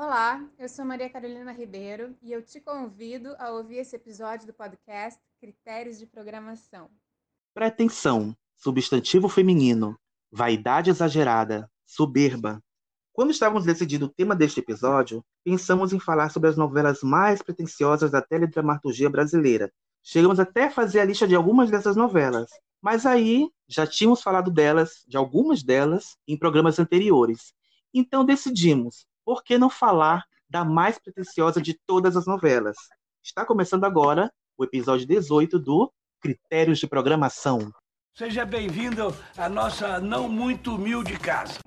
Olá, eu sou Maria Carolina Ribeiro e eu te convido a ouvir esse episódio do podcast Critérios de Programação. Pretensão, substantivo feminino, vaidade exagerada, soberba. Quando estávamos decidindo o tema deste episódio, pensamos em falar sobre as novelas mais pretensiosas da teledramaturgia brasileira. Chegamos até a fazer a lista de algumas dessas novelas, mas aí já tínhamos falado delas, de algumas delas, em programas anteriores. Então decidimos, por que não falar da mais pretensiosa de todas as novelas? Está começando agora o episódio 18 do Critérios de Programação. Seja bem-vindo à nossa não muito humilde casa.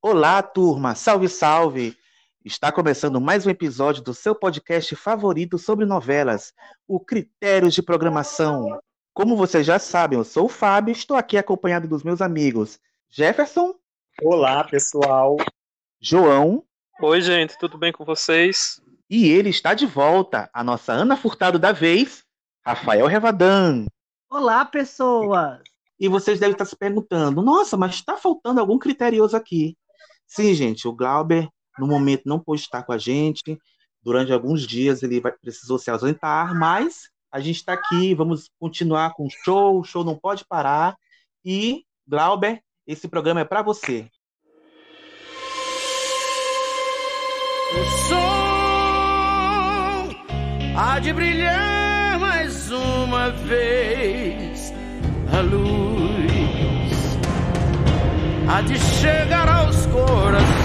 Olá, turma! Salve, salve! Está começando mais um episódio do seu podcast favorito sobre novelas, o Critérios de Programação. Como vocês já sabem, eu sou o Fábio e estou aqui acompanhado dos meus amigos Jefferson. Olá, pessoal. João. Oi, gente, tudo bem com vocês? E ele está de volta, a nossa Ana Furtado da vez, Rafael Revadan. Olá, pessoas! E vocês devem estar se perguntando: nossa, mas está faltando algum criterioso aqui. Sim, gente, o Glauber no momento não pôde estar com a gente. Durante alguns dias ele vai, precisou se ausentar, mas a gente está aqui, vamos continuar com o show, o show não pode parar. E, Glauber, esse programa é para você. O sol há de brilhar mais uma vez. A luz há de chegar aos corações.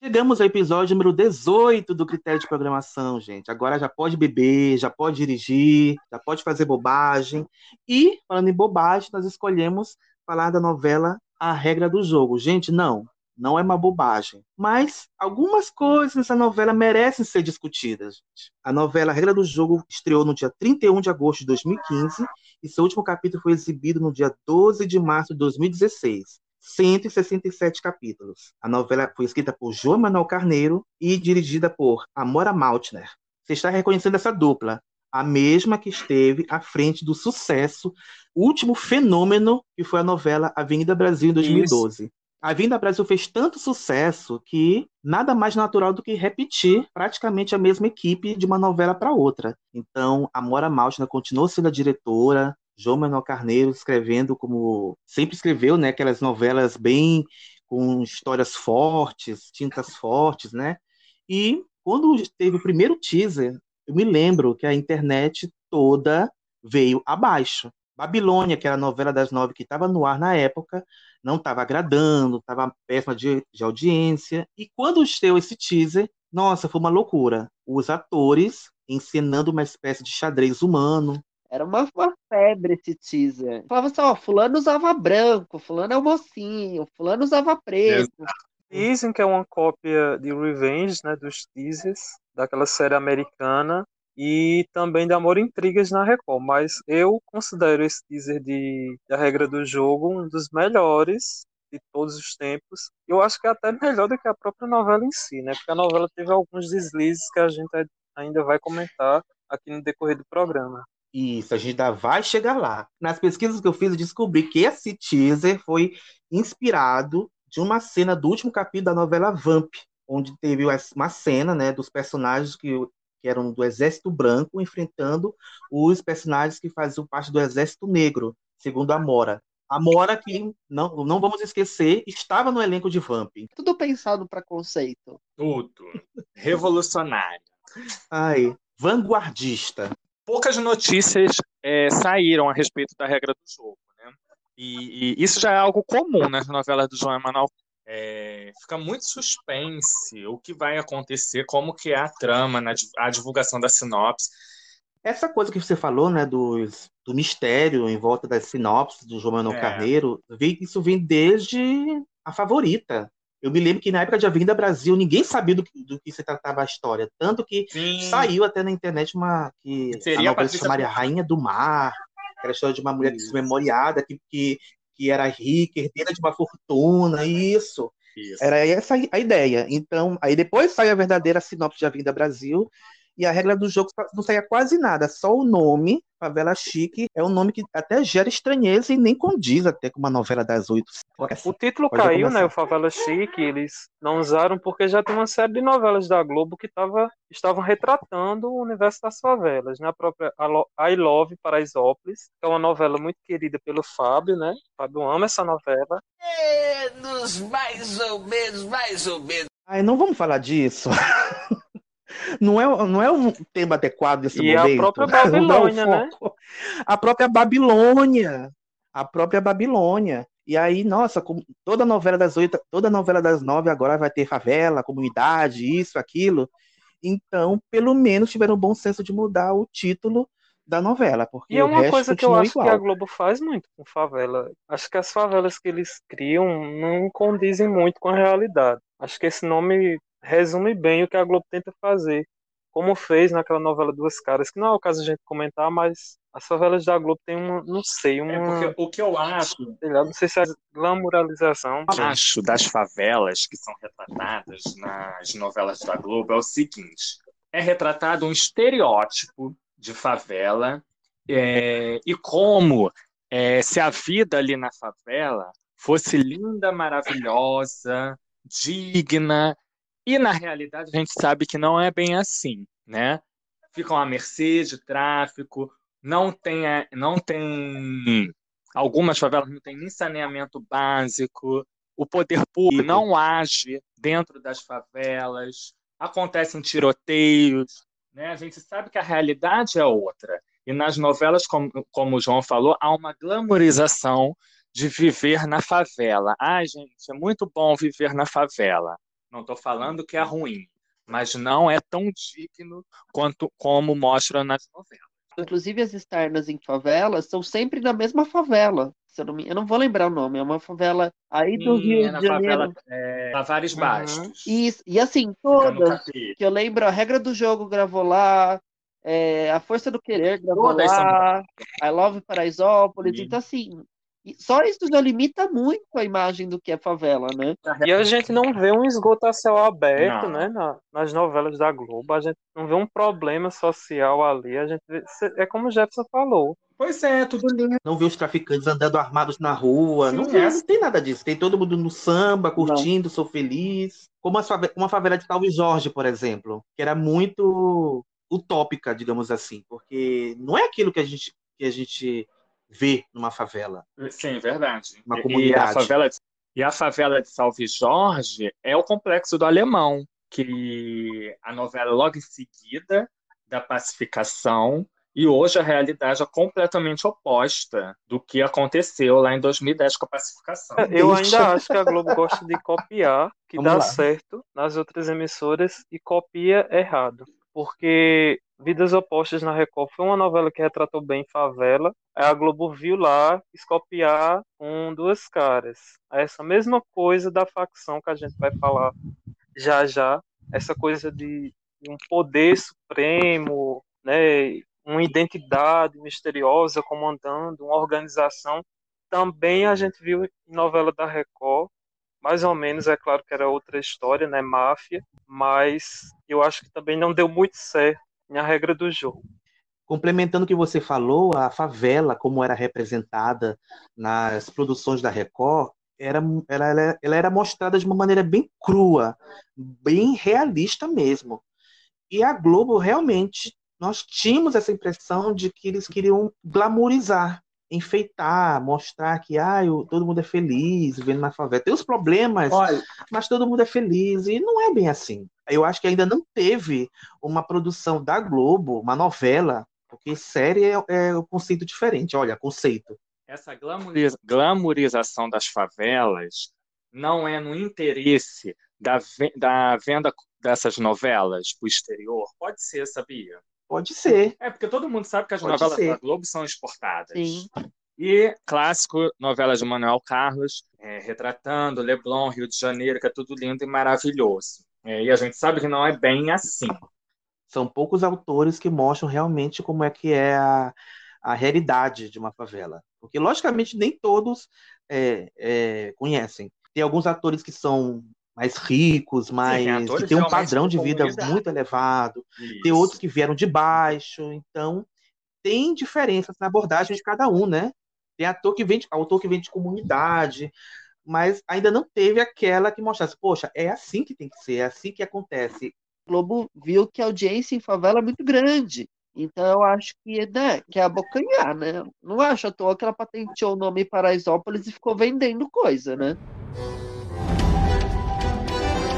Chegamos ao episódio número 18 do critério de programação, gente. Agora já pode beber, já pode dirigir, já pode fazer bobagem. E, falando em bobagem, nós escolhemos falar da novela A Regra do Jogo. Gente, não, não é uma bobagem. Mas algumas coisas nessa novela merecem ser discutidas. A novela Regra do Jogo estreou no dia 31 de agosto de 2015 e seu último capítulo foi exibido no dia 12 de março de 2016. 167 capítulos. A novela foi escrita por João Manuel Carneiro e dirigida por Amora Maltner. Você está reconhecendo essa dupla, a mesma que esteve à frente do sucesso, último fenômeno que foi a novela Avenida Brasil em 2012. Isso. A Avenida Brasil fez tanto sucesso que nada mais natural do que repetir praticamente a mesma equipe de uma novela para outra. Então, a Mora Maltner continuou sendo a diretora, João Manuel Carneiro escrevendo como sempre escreveu, né, aquelas novelas bem com histórias fortes, tintas fortes, né? E quando teve o primeiro teaser, eu me lembro que a internet toda veio abaixo. Babilônia, que era a novela das nove que estava no ar na época, não estava agradando, estava péssima de, de audiência. E quando esteu esse teaser, nossa, foi uma loucura. Os atores encenando uma espécie de xadrez humano, era uma, uma febre esse teaser. Falava assim, ó, fulano usava branco, fulano é o mocinho, fulano usava preto. Dizem que é uma cópia de Revenge, né, dos teasers, daquela série americana, e também de Amor e Intrigas na Record, mas eu considero esse teaser de A Regra do Jogo um dos melhores de todos os tempos. Eu acho que é até melhor do que a própria novela em si, né? Porque a novela teve alguns deslizes que a gente ainda vai comentar aqui no decorrer do programa. Isso, a gente ainda vai chegar lá. Nas pesquisas que eu fiz, eu descobri que esse teaser foi inspirado de uma cena do último capítulo da novela Vamp, onde teve uma cena né, dos personagens que, que eram do Exército Branco enfrentando os personagens que faziam parte do Exército Negro, segundo a Mora. A Mora, que não, não vamos esquecer, estava no elenco de Vamp. Tudo pensado para conceito. Tudo. Revolucionário. Ai, vanguardista poucas notícias é, saíram a respeito da regra do jogo. Né? E, e, isso já é algo comum nas novelas do João Emanuel. É, fica muito suspense o que vai acontecer, como que é a trama, na, a divulgação da sinopse. Essa coisa que você falou, né, dos, do mistério em volta das sinopses do João Manuel é. Carneiro, isso vem desde a favorita. Eu me lembro que na época de Avenida Brasil ninguém sabia do, do que se tratava a história. Tanto que Sim. saiu até na internet uma. que Seria a novela se chamaria Rainha do Mar, era a história de uma mulher desmemoriada que, que, que era rica, herdeira de uma fortuna, isso. isso. Era essa a ideia. Então, aí depois saiu a verdadeira sinopse de Avenida Brasil. E a regra do jogo não saía quase nada, só o nome, Favela Chique, é um nome que até gera estranheza e nem condiz até com uma novela das oito. O título Pode caiu, começar. né? O Favela Chique, eles não usaram porque já tem uma série de novelas da Globo que tava, estavam retratando o universo das favelas, né? A própria I Love Paraisópolis, que é uma novela muito querida pelo Fábio, né? O Fábio ama essa novela. Menos, mais ou menos, mais ou menos. Ai, não vamos falar disso. Não é, não é um tema adequado desse E a momento. própria Vamos dar o Babilônia, né? A própria Babilônia. A própria Babilônia. E aí, nossa, toda novela das oito, toda novela das nove agora vai ter favela, comunidade, isso, aquilo. Então, pelo menos tiveram o bom senso de mudar o título da novela, porque E é uma coisa que eu acho igual. que a Globo faz muito com favela. Acho que as favelas que eles criam não condizem muito com a realidade. Acho que esse nome resume bem o que a Globo tenta fazer. Como fez naquela novela Duas Caras, que não é o caso a gente comentar, mas as favelas da Globo tem uma, não sei, uma, É porque o que eu acho, sei lá, não sei se é glamuralização. acho das favelas que são retratadas nas novelas da Globo é o seguinte: é retratado um estereótipo de favela é, e como é, se a vida ali na favela fosse linda, maravilhosa, digna, e na realidade a gente sabe que não é bem assim, né? Ficam à mercê de tráfico, não tem, é, não tem algumas favelas não tem nem saneamento básico, o poder público não age dentro das favelas, acontecem tiroteios, né? A gente sabe que a realidade é outra. E nas novelas, como, como o João falou, há uma glamorização de viver na favela. Ai, gente, é muito bom viver na favela. Não estou falando que é ruim, mas não é tão digno quanto como mostra nas novelas. Inclusive, as externas em favelas são sempre na mesma favela. Se eu, não me... eu não vou lembrar o nome, é uma favela aí do Sim, Rio é de Janeiro. favela é, Tavares Uhum. Bastos. Isso. E assim, todas que eu lembro, a regra do jogo gravou lá, é, a força do querer gravou Todas são lá, I Love Paraisópolis. Sim. Então, assim, e só isso já limita muito a imagem do que é favela, né? E a gente não vê um esgoto a céu aberto, Não. né, na- nas novelas da Globo. A gente não vê um problema social ali. A gente vê- é como o Jefferson falou. Pois é, tudo lindo. Não vê os traficantes andando armados na rua, Sim, não é. não tem nada disso. Tem todo mundo no samba, curtindo, sou feliz. Como uma favela de Salve Jorge, por exemplo, que era muito utópica, digamos assim, porque não é aquilo que a gente, que a gente vê numa favela. Sim, verdade. Uma E- comunidade. E a favela de, e a favela de Salve Jorge é o complexo do Alemão, que a novela logo em seguida da pacificação e hoje a realidade é completamente oposta do que aconteceu lá em 2010 com a pacificação. Eu ainda acho que a Globo gosta de copiar, que Vamos dá lá. certo nas outras emissoras e copia errado. Porque Vidas Opostas na Record foi uma novela que retratou bem favela. Aí a Globo viu lá, quis copiar com duas caras. Aí essa mesma coisa da facção que a gente vai falar já já, essa coisa de de um poder supremo, né, uma identidade misteriosa comandando uma organização também a gente viu em novela da Record, mais ou menos, é claro que era outra história, né, máfia, mas eu acho que também não deu muito certo na regra do jogo. Complementando o que você falou, a favela, como era representada nas produções da Record, era, ela, ela- ela era mostrada de uma maneira bem crua, bem realista mesmo. E a Globo realmente, nós tínhamos essa impressão de que eles queriam glamourizar, enfeitar, mostrar que ah, eu- todo mundo é feliz vivendo na favela. Tem os problemas, Olha, mas todo mundo é feliz. E não é bem assim. Eu acho que ainda não teve uma produção da Globo, uma novela, porque série é, é um conceito diferente. Olha, conceito. essa glamoriza- glamourização das favelas não é no interesse da, ve- da venda dessas novelas para o exterior? Pode ser, sabia? Pode ser. É, porque todo mundo sabe que as Pode novelas ser. da Globo são exportadas. Sim. E clássico, novelas de Manuel Carlos, é, retratando Leblon, Rio de Janeiro, que é tudo lindo e maravilhoso. É, e a gente sabe que não é bem assim. São poucos autores que mostram realmente como é que é a, a realidade de uma favela. Porque, logicamente, nem todos é, é, conhecem. Tem alguns atores que são mais ricos, mais tem atores que tem um padrão de vida muito elevado. Tem Isso. outros que vieram de baixo, então tem diferenças na abordagem de cada um, né? Tem ator que vem de, autor que vem de comunidade, mas ainda não teve aquela que mostrasse, poxa, é assim que tem que ser, é assim que acontece. O Globo viu que a audiência em favela é muito grande. Então eu acho que, né, que é abocanhar, né? Não acho à toa que ela patenteou o nome Paraisópolis e ficou vendendo coisa, né?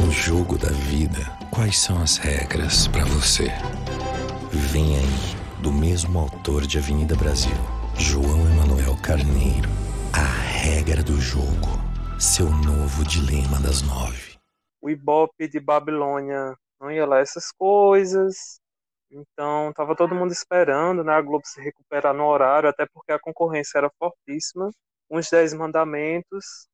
No jogo da vida, quais são as regras pra você? Vem aí, do mesmo autor de Avenida Brasil, João Emanuel Carneiro. A regra do jogo. Seu novo dilema das nove. o Ibope de Babilônia não ia lá essas coisas. Então, tava todo mundo esperando, né, a Globo se recuperar no horário, até porque a concorrência era fortíssima. Uns 10 mandamentos.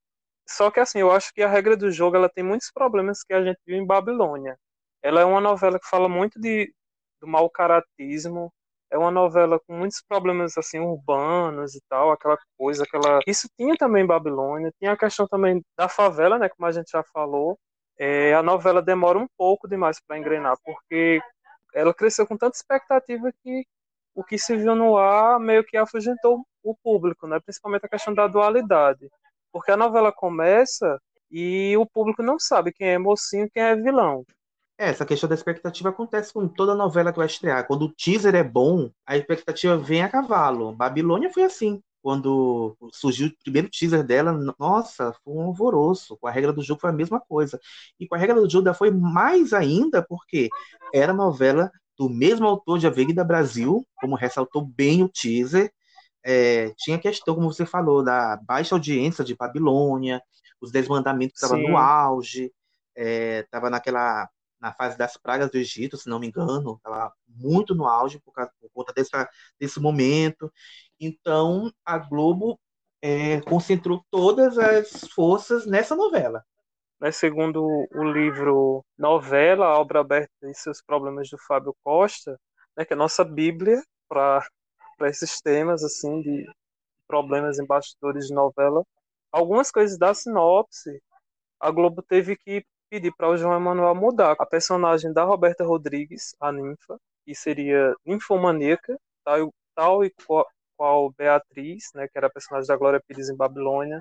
Só que assim, eu acho que a regra do jogo ela tem muitos problemas que a gente viu em Babilônia. Ela é uma novela que fala muito de do mau caratismo, é uma novela com muitos problemas assim urbanos e tal, aquela coisa, aquela isso tinha também em Babilônia, tinha a questão também da favela, né, como a gente já falou. É, a novela demora um pouco demais para engrenar, porque ela cresceu com tanta expectativa que o que se viu no ar meio que afugentou o público, né? principalmente a questão da dualidade. Porque a novela começa e o público não sabe quem é mocinho quem é vilão. É, Essa questão da expectativa acontece com toda novela que vai estrear. Quando o teaser é bom, a expectativa vem a cavalo. Babilônia foi assim. Quando surgiu o primeiro teaser dela, nossa, foi um alvoroço. Com a regra do jogo foi a mesma coisa. E com a regra do jogo foi mais ainda, porque era novela do mesmo autor de Avenida Brasil, como ressaltou bem o teaser. É, tinha questão, como você falou, da baixa audiência de Babilônia, os Dez Mandamentos estavam no auge, estava naquela na fase das pragas do Egito, se não me engano, estava muito no auge por, causa, por conta dessa, desse momento. Então, a Globo é, concentrou todas as forças nessa novela. Né? Segundo o livro Novela, a obra aberta e seus problemas do Fábio Costa, né, que é a nossa bíblia para esses temas assim de problemas em bastidores de novela, algumas coisas da sinopse, a Globo teve que pedir para o João Emanuel mudar a personagem da Roberta Rodrigues, a ninfa, que seria ninfomaníaca, tal, tal e qual, qual Beatriz, né, que era a personagem da Glória Pires em Babilônia,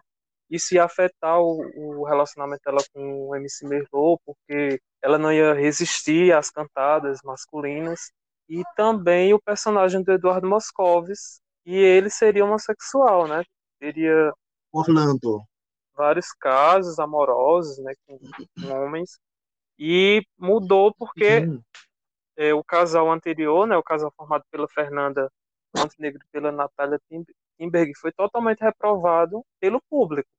isso ia afetar o, o relacionamento dela com o MC Merlot, porque ela não ia resistir às cantadas masculinas, e também o personagem do Eduardo Moscovis, e ele seria homossexual, né, teria Orlando. Vários casos amorosos, né, com, com homens, e mudou porque Sim. é, o casal anterior, né, o casal formado pela Fernanda Montenegro e pela Natália Tim- Timberg, foi totalmente reprovado pelo público.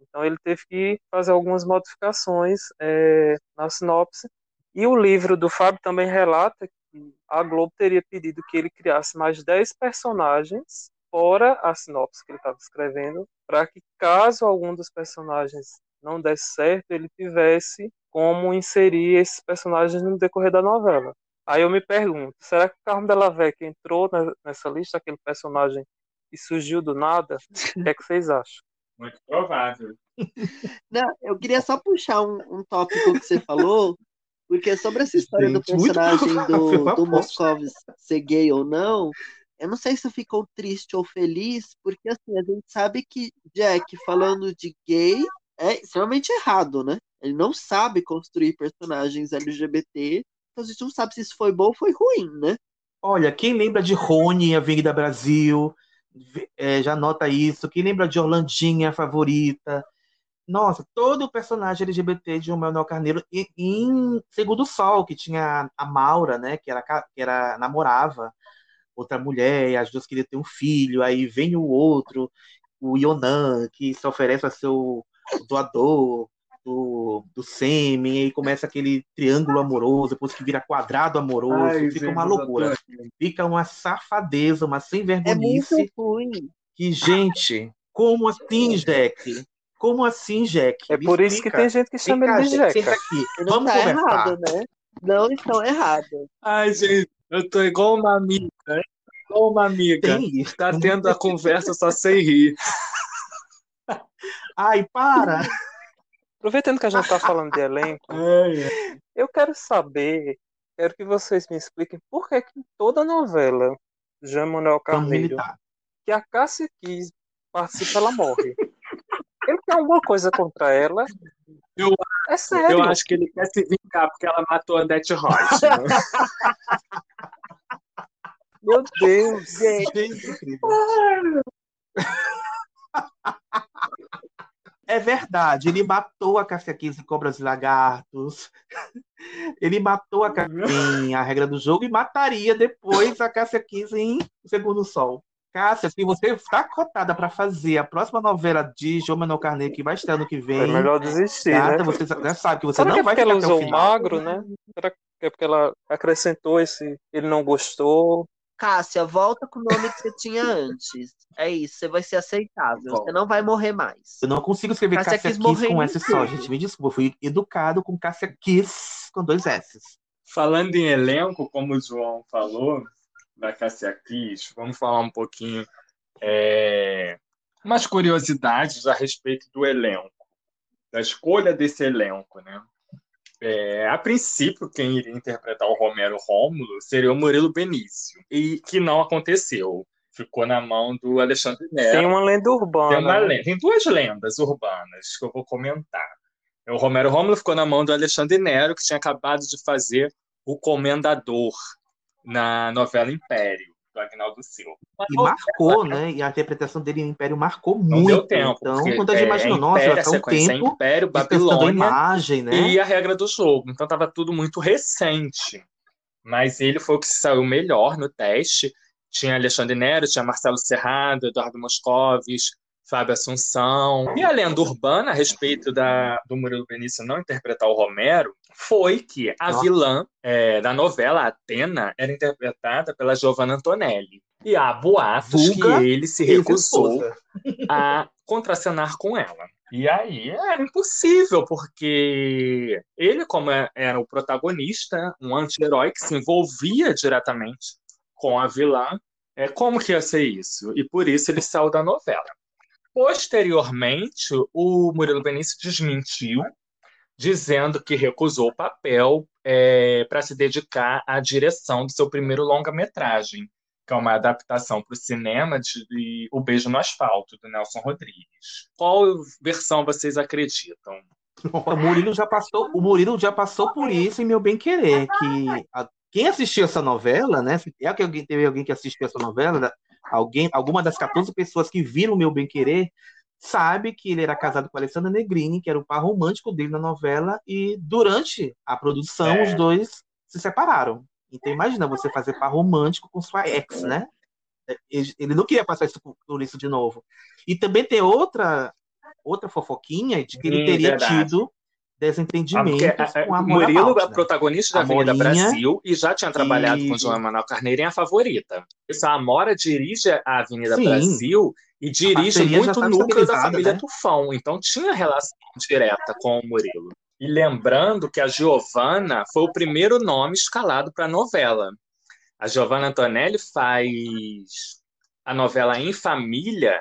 Então ele teve que fazer algumas modificações é, na sinopse. E o livro do Fábio também relata que a Globo teria pedido que ele criasse mais 10 personagens fora a sinopse que ele estava escrevendo, para que caso algum dos personagens não desse certo, ele tivesse como inserir esses personagens no decorrer da novela. Aí eu me pergunto, será que o Carmo Della Vecchia entrou nessa lista, aquele personagem que surgiu do nada? O que é que vocês acham? Muito provável. Não, eu queria só puxar um, um tópico que você falou, porque sobre essa história do Gente, muito personagem do, do. Moscovis ser gay ou não, eu não sei se ficou triste ou feliz, porque assim, a gente sabe que Jack falando de gay é extremamente errado, né? Ele não sabe construir personagens LGBT, então a gente não sabe se isso foi bom ou foi ruim, né? Olha, quem lembra de Rony, Avenida Brasil, é, já nota isso. Quem lembra de Orlandinha, favorita. Nossa, todo o personagem LGBT de Manuel Carneiro. Em Segundo Sol, que tinha a Maura, né? Que era, que era namorava outra mulher, e as duas queriam ter um filho. Aí vem o outro, o Yonan, que se oferece a ser o doador do, do sêmen, e aí começa aquele triângulo amoroso, depois que vira quadrado amoroso, fica uma loucura. Fica uma safadeza, uma sem É vergonhice. muito ruim. Que, gente, como assim, Jack? Como assim, Jack? É Me por isso que tem gente que Vem chama cá, ele de Jack, senta Jeca. aqui. Não Vamos tá conversar. errado, né? Não estão errados. Ai, gente, eu tô igual uma amiga, uma amiga. Tem. Tá tendo a conversa só sem rir. Ai, para! Aproveitando que a gente tá falando de elenco, eu quero saber, quero que vocês me expliquem por que, que em toda novela Jean Manuel Carneiro, que a Cássia Kiss participa, ela morre. Ele tem alguma coisa contra ela? Eu- é sério. Eu acho que ele quer se vingar porque ela matou a Odete Rocha. Meu Deus, gente. Gente. É verdade, ele matou a Cássia Kiss em Cobras e Lagartos. Ele matou a em A Regra do Jogo e mataria depois a Cássia Kiss em O Segundo Sol. Cássia, se você está cotada para fazer a próxima novela de João Manuel Carneiro, que vai estar ano que É vem, melhor desistir, gata, né? você já sabe que você Será que não é vai porque ela ficar até o usou o final. magro, né? Será que é porque ela acrescentou esse. Ele não gostou? Cássia, volta com o nome que você tinha antes. É isso, você vai ser aceitável. Você não vai morrer mais. Eu não consigo escrever Cássia Cássia Kiss Kiss com S só, gente. Me desculpa, eu fui educado com Cássia Kiss com dois S. Falando em elenco, como o João falou, da Cássia Kiss, vamos falar um pouquinho, é, umas curiosidades a respeito do elenco, da escolha desse elenco, né? É, a princípio, quem iria interpretar o Romero Rômulo seria o Murilo Benício, e que não aconteceu. Ficou na mão do Alexandre Nero. Tem uma lenda Tem, urbana. uma né? lenda- tem duas lendas urbanas que eu vou comentar. O Romero Rômulo ficou na mão do Alexandre Nero, que tinha acabado de fazer o Comendador na novela Império, do Agnaldo Silva. E marcou, né? E a interpretação dele em Império marcou Não muito. deu tempo. então, quando a gente é, imagina, é nossa, Império, vai a ficar um sequência é tempo Império, Babilônia imagem, né? e a regra do jogo. Então estava tudo muito recente. Mas ele foi o que saiu melhor no teste. Tinha Alexandre Nero, tinha Marcelo Serrado, Eduardo Moscovis, Fábio Assunção. E a lenda urbana a respeito da, do Murilo Benício não interpretar o Romero foi que a Nossa. vilã é, da novela, Atena, era interpretada pela Giovanna Antonelli. E há boatos Vulga que ele se recusou a contracenar com ela. E aí era impossível, porque ele, como é- era o protagonista, um anti-herói que se envolvia diretamente com a vilã, é, como que ia ser isso? E por isso ele saiu da novela. Posteriormente, o Murilo Benício desmentiu, dizendo que recusou o papel para se dedicar à direção do seu primeiro longa-metragem, que é uma adaptação para o cinema de, de O Beijo no Asfalto, do Nelson Rodrigues. Qual versão vocês acreditam? O Murilo já passou, o Murilo já passou por isso em Meu Bem Querer, que a- quem assistiu essa novela, né? Se é que alguém teve alguém que assistiu essa novela, alguém, alguma das 14 pessoas que viram Meu Bem Querer, sabe que ele era casado com a Alessandra Negrini, que era o par romântico dele na novela, e durante a produção É. os dois se separaram. Então imagina você fazer par romântico com sua ex, né? Ele não queria passar isso por, isso de novo. E também tem outra outra fofoquinha de que ele teria verdade. tido desentendimentos Ah, porque, com a o Mona Murilo Balti, é né? protagonista da Avenida Morinha, Brasil e já tinha trabalhado com Isso. João Emanuel Carneiro em A Favorita. Isso, a Amora dirige a Avenida Sim. Brasil e dirige muito o núcleo da família né? Tufão. Então tinha relação direta com o Murilo. E lembrando que a Giovanna foi o primeiro nome escalado para a novela. A Giovanna Antonelli faz a novela Em Família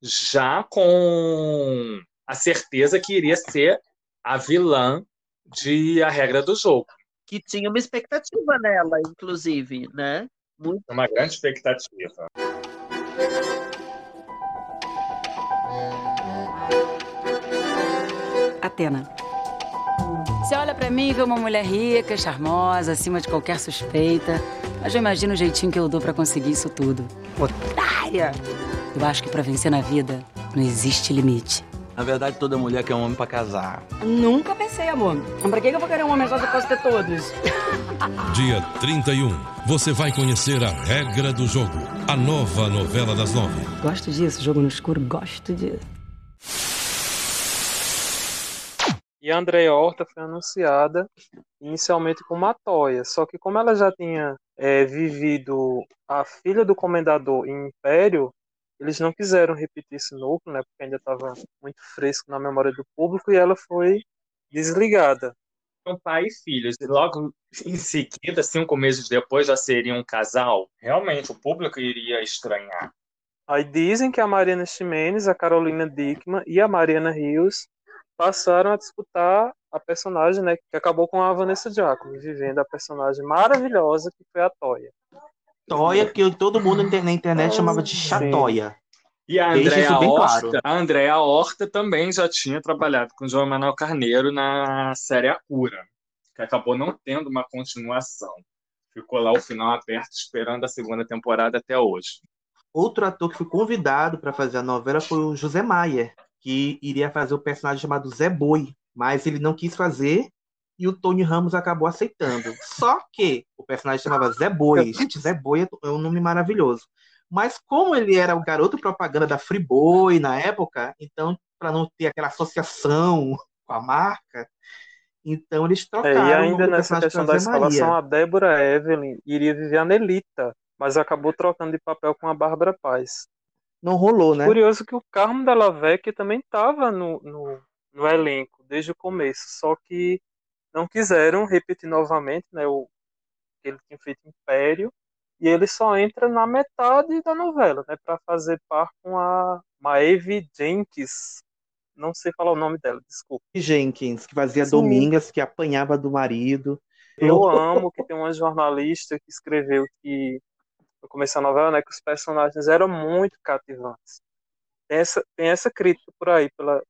já com a certeza que iria ser a vilã de A Regra do Jogo. Que tinha uma expectativa nela, inclusive, né? Muito Uma grande expectativa. Atena. Você olha pra mim e vê uma mulher rica, charmosa, acima de qualquer suspeita. Mas eu imagino o jeitinho que eu dou pra conseguir isso tudo. Otária! Eu acho que pra vencer na vida não existe limite. Na verdade, toda mulher quer um homem pra casar. Nunca pensei, amor. Mas pra que eu vou querer um homem só se eu posso ter todos? Dia 31, você vai conhecer a regra do jogo. A nova novela das nove. Gosto disso, jogo no escuro, gosto disso. E a Andrea Horta foi anunciada inicialmente como Matoya, só que como ela já tinha é, vivido a filha do comendador em Império, eles não quiseram repetir esse núcleo, né, porque ainda estava muito fresco na memória do público e ela foi desligada. São pai e filhos. E logo em seguida, cinco meses depois, já seria um casal. Realmente, o público iria estranhar. Aí dizem que a Mariana Ximenes, a Carolina Dickman e a Mariana Rios passaram a disputar a personagem, né, que acabou com a Vanessa Giacomo, vivendo a personagem maravilhosa que foi a Toya. Toya, que todo mundo na internet chamava de Chatoia. E a Andréa Horta, claro. a Andréa Horta também já tinha trabalhado com o João Manuel Carneiro na série A Cura, que acabou não tendo uma continuação. Ficou lá o final aberto esperando a segunda temporada até hoje. Outro ator que foi convidado para fazer a novela foi o José Maier, que iria fazer o personagem chamado Zé Boi, mas ele não quis fazer e o Tony Ramos acabou aceitando. Só que o personagem chamava Zé Boi. Gente, Zé Boi é é um nome maravilhoso. Mas como ele era o garoto propaganda da Friboi na época, então para não ter aquela associação com a marca, então eles É, trocaram e o ainda nessa questão da escalação, a Débora Evelyn iria viver a Nelita, mas acabou trocando de papel com a Bárbara Paz. Não rolou, né? Curioso que o Carmo Della Vecchia também estava no, no, no elenco desde o começo, só que não quiseram repetir novamente, né, o que ele tinha feito Império, e ele só entra na metade da novela, né, para fazer par com a Maeve Jenkins. Não sei falar o nome dela, desculpa. Jenkins, que fazia Sim. Domingas, que apanhava do marido. Eu amo que tem uma jornalista que escreveu que no começo da novela, né, que os personagens eram muito cativantes. Tem essa, tem essa crítica por aí pela,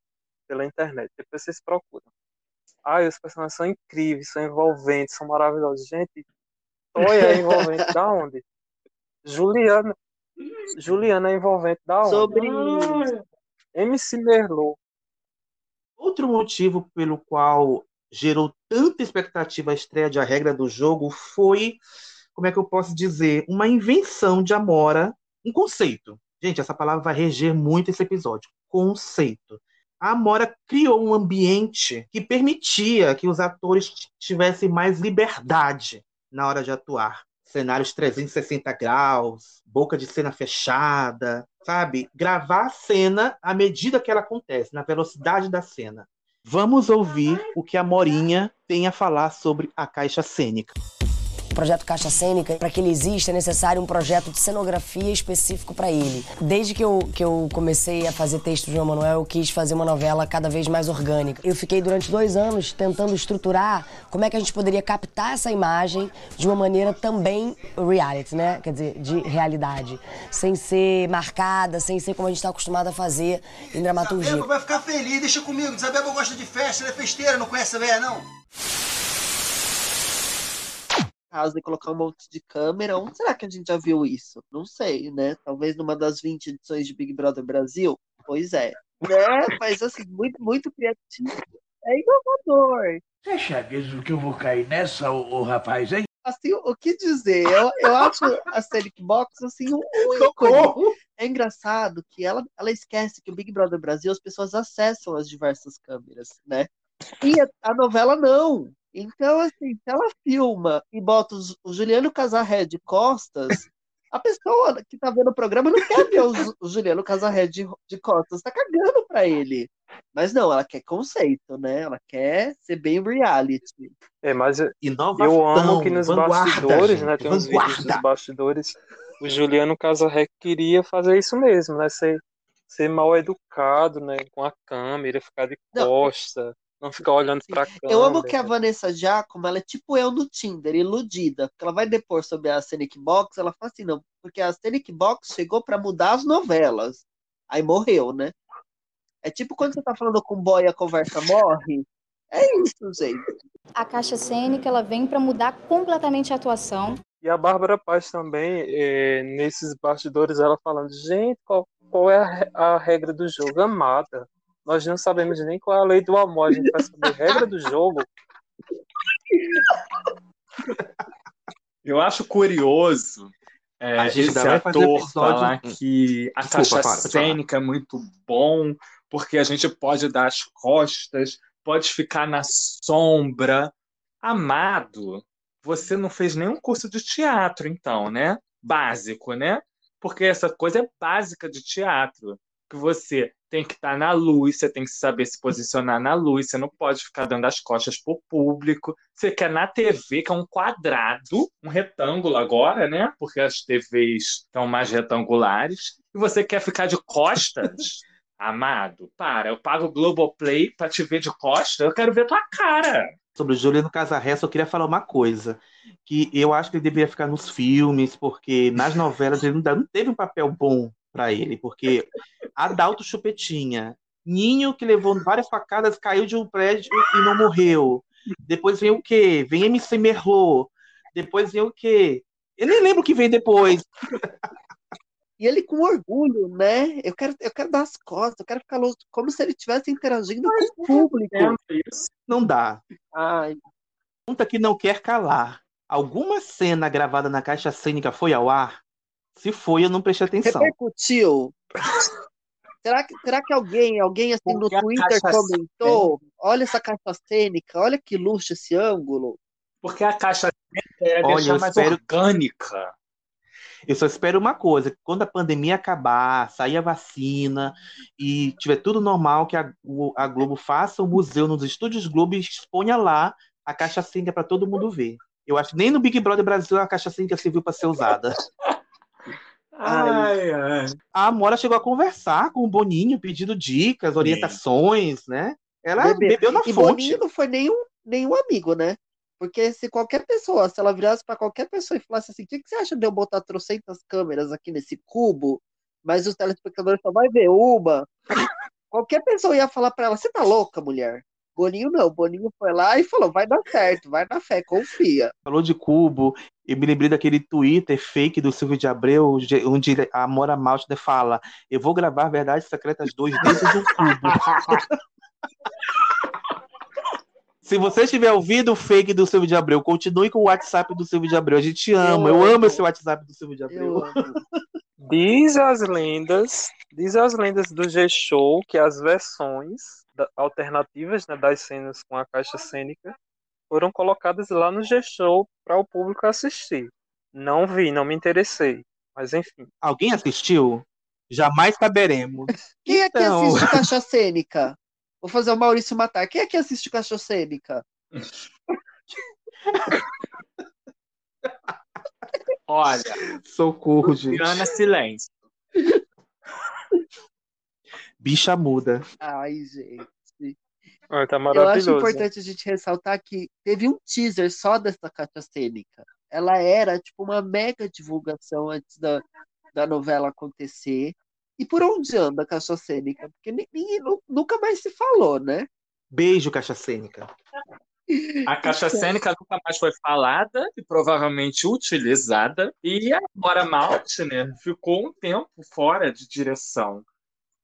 pela internet, depois vocês procuram. Ai, os personagens são incríveis, são envolventes, são maravilhosos. Gente, Toya é envolvente da onde? Juliana. Juliana é envolvente da onde? Sobre MC Merlot. Outro motivo pelo qual gerou tanta expectativa a estreia de A Regra do Jogo foi, como é que eu posso dizer, uma invenção de Amora, um conceito. Gente, essa palavra vai reger muito esse episódio. Conceito. A Amora criou um ambiente que permitia que os atores tivessem mais liberdade na hora de atuar. Cenários 360 graus, boca de cena fechada, sabe? Gravar a cena à medida que ela acontece, na velocidade da cena. Vamos ouvir o que a Morinha tem a falar sobre a caixa cênica. Projeto Caixa Cênica, para que ele exista, é necessário um projeto de cenografia específico para ele. Desde que eu, que eu comecei a fazer texto de João Manuel, eu quis fazer uma novela cada vez mais orgânica. Eu fiquei durante dois anos tentando estruturar como é que a gente poderia captar essa imagem de uma maneira também reality, né? Quer dizer, de realidade. Sem ser marcada, sem ser como a gente está acostumado a fazer em dramaturgia. Isabel vai ficar feliz, deixa comigo. Isabel gosta de festa, ela é festeira, não conhece a véia, não? Caso de colocar um monte de câmera. Onde será que a gente já viu isso? Não sei, né? Talvez numa das 20 edições de Big Brother Brasil? Pois é. Né? Mas assim, muito, muito criativo. É inovador. Você acha mesmo que eu vou cair nessa, ô, ô rapaz, hein? Assim, o que dizer? Eu, eu acho a Celic Box assim um, um ícone. É engraçado que ela, ela esquece que o Big Brother Brasil as pessoas acessam as diversas câmeras, né? E a, a novela não. Então, assim, se ela filma e bota os- o Juliano Casarré de costas, a pessoa que tá vendo o programa não quer ver o, Ju- o Juliano Casarré de, de costas, tá cagando pra ele. Mas não, ela quer conceito, né? Ela quer ser bem reality. É, mas eu, eu amo que nos vanguarda, bastidores, né? gente, Tem uns vídeos dos bastidores. O Juliano Casarré queria fazer isso mesmo, né? Ser, ser mal educado, né? Com a câmera, ficar de costa, não ficar olhando pra câmera. Eu amo que a Vanessa Giacomo, ela é tipo eu no Tinder, iludida. Porque ela vai depor sobre a Scenic Box, ela fala assim, não, porque a Scenic Box chegou pra mudar as novelas. Aí morreu, né? É tipo quando você tá falando com o boy e a conversa morre. É isso, gente. A caixa cênica ela vem para mudar completamente a atuação. E a Bárbara Paz também, é, nesses bastidores, ela falando, gente, qual, qual é a, a regra do jogo? Amada. Nós não sabemos nem qual é a lei do amor, a gente vai saber a regra do jogo. Eu acho curioso é, A gente esse ainda vai fazer ator episódio- falar que a Desculpa, caixa cênica é muito bom, porque a gente pode dar as costas, pode ficar na sombra. Amado, você não fez nenhum curso de teatro, então, né? Básico, né? Porque essa coisa é básica de teatro. Que você tem que estar na luz, você tem que saber se posicionar na luz, você não pode ficar dando as costas pro público. Você quer na TV, que é um quadrado, um retângulo agora, né? Porque as TVs estão mais retangulares, e você quer ficar de costas. Amado, para, eu pago o Globoplay pra te ver de costa, eu quero ver tua cara. Sobre o Juliano Casarré, só queria falar uma coisa. Que eu acho que ele deveria ficar nos filmes, porque nas novelas ele não teve um papel bom pra ele. Porque Adalto Chupetinha, Ninho que levou várias facadas, caiu de um prédio e não morreu. Depois vem o quê? Vem MC Merlot. Depois vem o quê? Eu nem lembro o que vem depois. E ele com orgulho, né? Eu quero, eu quero dar as costas, eu quero ficar longe, como se ele estivesse interagindo com o público. Não dá. Ai, Pergunta que não quer calar. Alguma cena gravada na caixa cênica foi ao ar? Se foi, eu não prestei atenção. repercutiu. Será que, será que alguém, alguém assim no Porque Twitter comentou? Olha essa caixa cênica, olha que luxo esse ângulo. Porque a caixa é Olha, deixar mais espero- orgânica. Eu só espero uma coisa, que quando a pandemia acabar, sair a vacina e tiver tudo normal, que a, o- a Globo faça um museu nos estúdios Globo e exponha lá a caixa cênica para todo mundo ver. Eu acho que nem no Big Brother Brasil a caixa cênica serviu para ser usada. Ai, ai. A Amora chegou a conversar com o Boninho, pedindo dicas, orientações, né? Ela Bebê. bebeu na e fonte. Boninho não foi nenhum, nenhum amigo, né? Porque se qualquer pessoa, se ela virasse para qualquer pessoa e falasse assim, o que, que você acha de eu botar trocentas câmeras aqui nesse cubo, mas os telespectadores só vai ver uma, qualquer pessoa ia falar para ela, você tá louca, mulher? Boninho não, Boninho foi lá e falou, vai dar certo, vai na fé, confia. Falou de cubo, eu me lembrei daquele Twitter fake do Silvio de Abreu, onde a Amora Maltner fala: Eu vou gravar Verdades Secretas 2 dentro de um cubo. Se você estiver ouvindo o fake do Silvio de Abreu, continue com o WhatsApp do Silvio de Abreu. A gente ama, eu, amo esse WhatsApp do Silvio de Abreu. Diz as lendas, diz as lendas do G-Show que as versões alternativas né, das cenas com a caixa cênica foram colocadas lá no G-Show para o público assistir. Não vi, não me interessei, mas enfim. Alguém assistiu? Jamais saberemos. Quem é que Então. assiste Caixa Cênica? Vou fazer o Maurício matar. Quem é que assiste Caixa Cênica? Olha, Socorro, gente. Luciana, silêncio. Bicha muda. Ai, gente. Ah, tá Eu acho importante a gente ressaltar que teve um teaser só dessa caixa cênica. Ela era tipo uma mega divulgação antes da, da novela acontecer. E por onde anda a caixa cênica? Porque ni- ninguém, nu- nunca mais se falou, né? Beijo, caixa cênica. A caixa cênica nunca mais foi falada e provavelmente utilizada. E a Bora Maltner ficou um tempo fora de direção.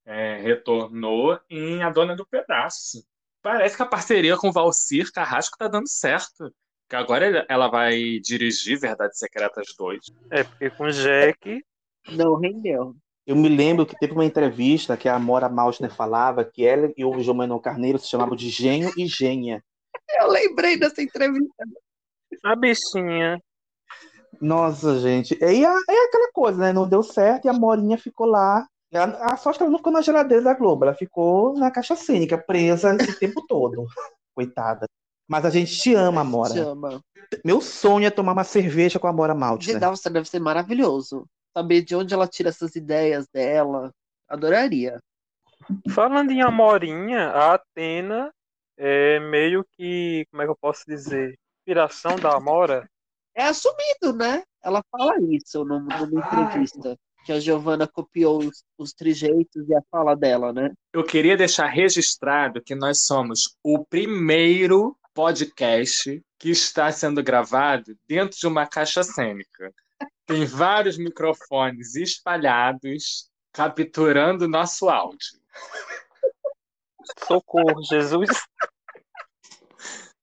É, retornou em A Dona do Pedaço. Parece que a parceria com Valcir Carrasco tá dando certo. Que agora ela vai dirigir Verdades Secretas 2. É, porque com Jack. Não rendeu. Eu me lembro que teve uma entrevista que a Amora Maltner falava que ela e o João Manuel Carneiro se chamavam de Genho e Gênia. Eu lembrei dessa entrevista. A bichinha. Nossa, gente. E a- é aquela coisa, né? Não deu certo e a Morinha ficou lá. A, a sorte que ela não ficou na geladeira da Globo, ela ficou na caixa cênica, presa esse tempo todo. Coitada. Mas a gente te ama, Amora. Chama. Meu sonho é tomar uma cerveja com a Amora De, Maltner. nossa, deve ser maravilhoso. Saber de onde ela tira essas ideias dela. Adoraria. Falando em Amorinha, a Atena é meio que, como é que eu posso dizer, inspiração da Amora. É assumido, né? Ela fala isso num- numa entrevista. Que a Giovanna copiou os, os trejeitos e a fala dela, né? Eu queria deixar registrado que nós somos o primeiro podcast que está sendo gravado dentro de uma caixa cênica. Tem vários microfones espalhados capturando nosso áudio. Socorro, Jesus.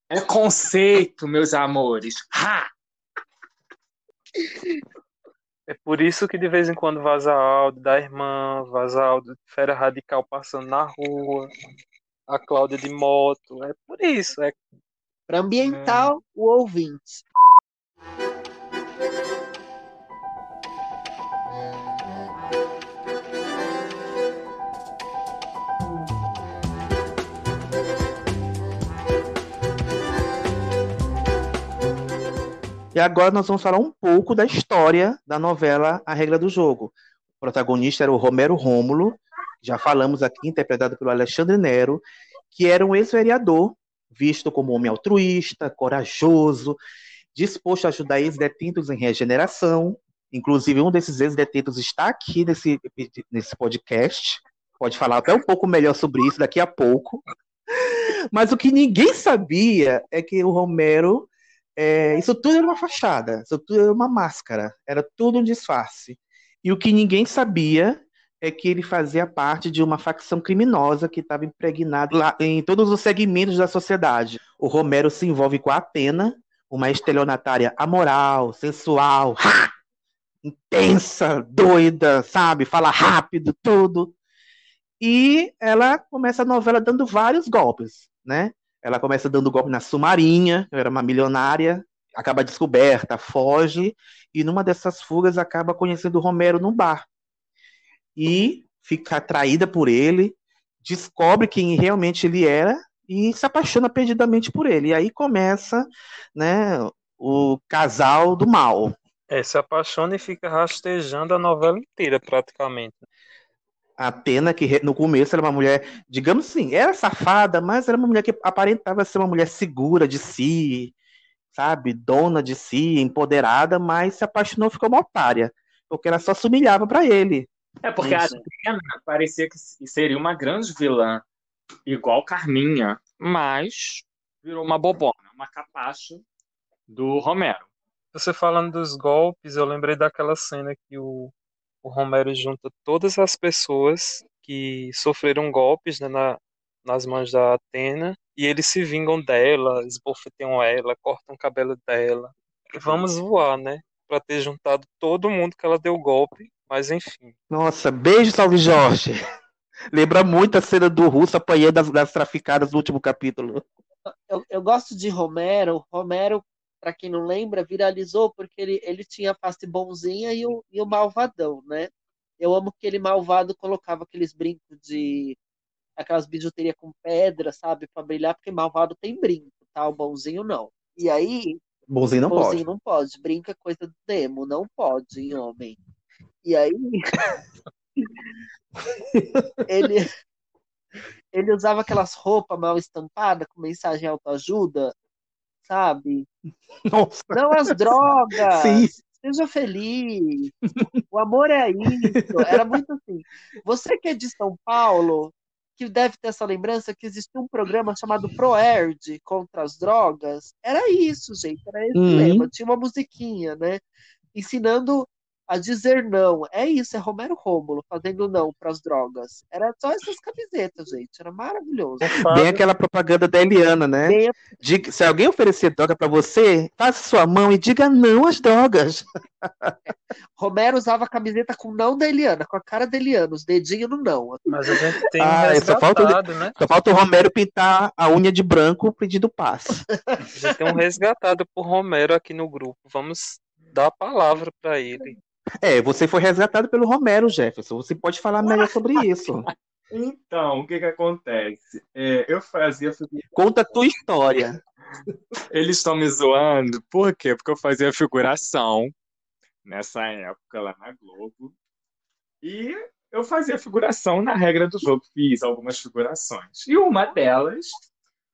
É conceito, meus amores. Ha! É por isso que de vez em quando vaza áudio da irmã, vaza áudio de Fera Radical passando na rua, a Cláudia de moto. É por isso. É Para ambientar o ouvinte. E agora nós vamos falar um pouco da história da novela A Regra do Jogo. O protagonista era o Romero Rômulo, já falamos aqui, interpretado pelo Alexandre Nero, que era um ex-vereador, visto como homem altruísta, corajoso, disposto a ajudar ex-detentos em regeneração. Inclusive, um desses ex-detentos está aqui nesse, nesse podcast. Pode falar até um pouco melhor sobre isso daqui a pouco. Mas o que ninguém sabia é que o Romero. É, isso tudo era uma fachada, isso tudo era uma máscara, era tudo um disfarce. E o que ninguém sabia é que ele fazia parte de uma facção criminosa que estava impregnada lá em todos os segmentos da sociedade. O Romero se envolve com a Atena, uma estelionatária amoral, sensual, intensa, doida, sabe? Fala rápido, tudo. E ela começa a novela dando vários golpes, né? Ela começa dando golpe na Sumarinha, era uma milionária, acaba descoberta, foge, e numa dessas fugas acaba conhecendo o Romero num bar. E fica atraída por ele, descobre quem realmente ele era e se apaixona perdidamente por ele. E aí começa, né, o casal do mal. É, se apaixona e fica rastejando a novela inteira, praticamente. A Pena, que no começo era uma mulher, digamos assim, era safada, mas era uma mulher que aparentava ser uma mulher segura de si, sabe? Dona de si, empoderada, mas se apaixonou ficou uma otária, porque ela só se humilhava para ele. É porque Isso. a Atena parecia que seria uma grande vilã, igual Carminha, mas virou uma bobona, uma capacha do Romero. Você falando dos golpes, eu lembrei daquela cena que o o Romero junta todas as pessoas que sofreram golpes né, na, nas mãos da Atena e eles se vingam dela, esbofeteiam ela, cortam o cabelo dela. Vamos voar, né? Pra ter juntado todo mundo que ela deu golpe, mas enfim. Nossa, beijo, salve Jorge. Lembra muito a cena do Russo apanhando das, das traficadas no último capítulo. Eu, eu gosto de Romero. Romero para quem não lembra, viralizou porque ele, ele tinha a face bonzinha e o, e o malvadão, né? Eu amo que ele malvado colocava aqueles brincos de. aquelas bijuterias com pedra, sabe? para brilhar, porque malvado tem brinco, tá? O bonzinho não. E aí. Bonzinho não bonzinho pode. não pode. Brinca é coisa do demo, não pode, hein, homem. E aí. ele. Ele usava aquelas roupas mal estampadas com mensagem autoajuda sabe? Nossa. Não as drogas. Sim. Seja feliz. O amor é isso. Era muito assim. Você que é de São Paulo, que deve ter essa lembrança que existia um programa chamado ProErd contra as drogas. Era isso, gente. Era esse uhum. lema. Tinha uma musiquinha, né? Ensinando a dizer não. É isso, é Romero Rômulo fazendo não para as drogas. Era só essas camisetas, gente. Era maravilhoso. Bem aquela propaganda da Eliana, né? Bem... Diga, se alguém oferecer droga para você, faça sua mão e diga não às drogas. Romero usava a camiseta com não da Eliana, com a cara da Eliana, os dedinhos no não. Mas a gente tem ah, um só falta, né? Só falta o Romero pintar a unha de branco pedindo paz. A gente tem um resgatado por Romero aqui no grupo. Vamos dar a palavra para ele. É, você foi resgatado pelo Romero, Jefferson. Você pode falar melhor sobre isso. Então, o que que acontece? É, eu fazia. Conta a tua história. Eles estão me zoando, por quê? Porque eu fazia figuração nessa época lá na Globo. E eu fazia figuração na regra do jogo, fiz algumas figurações. E uma delas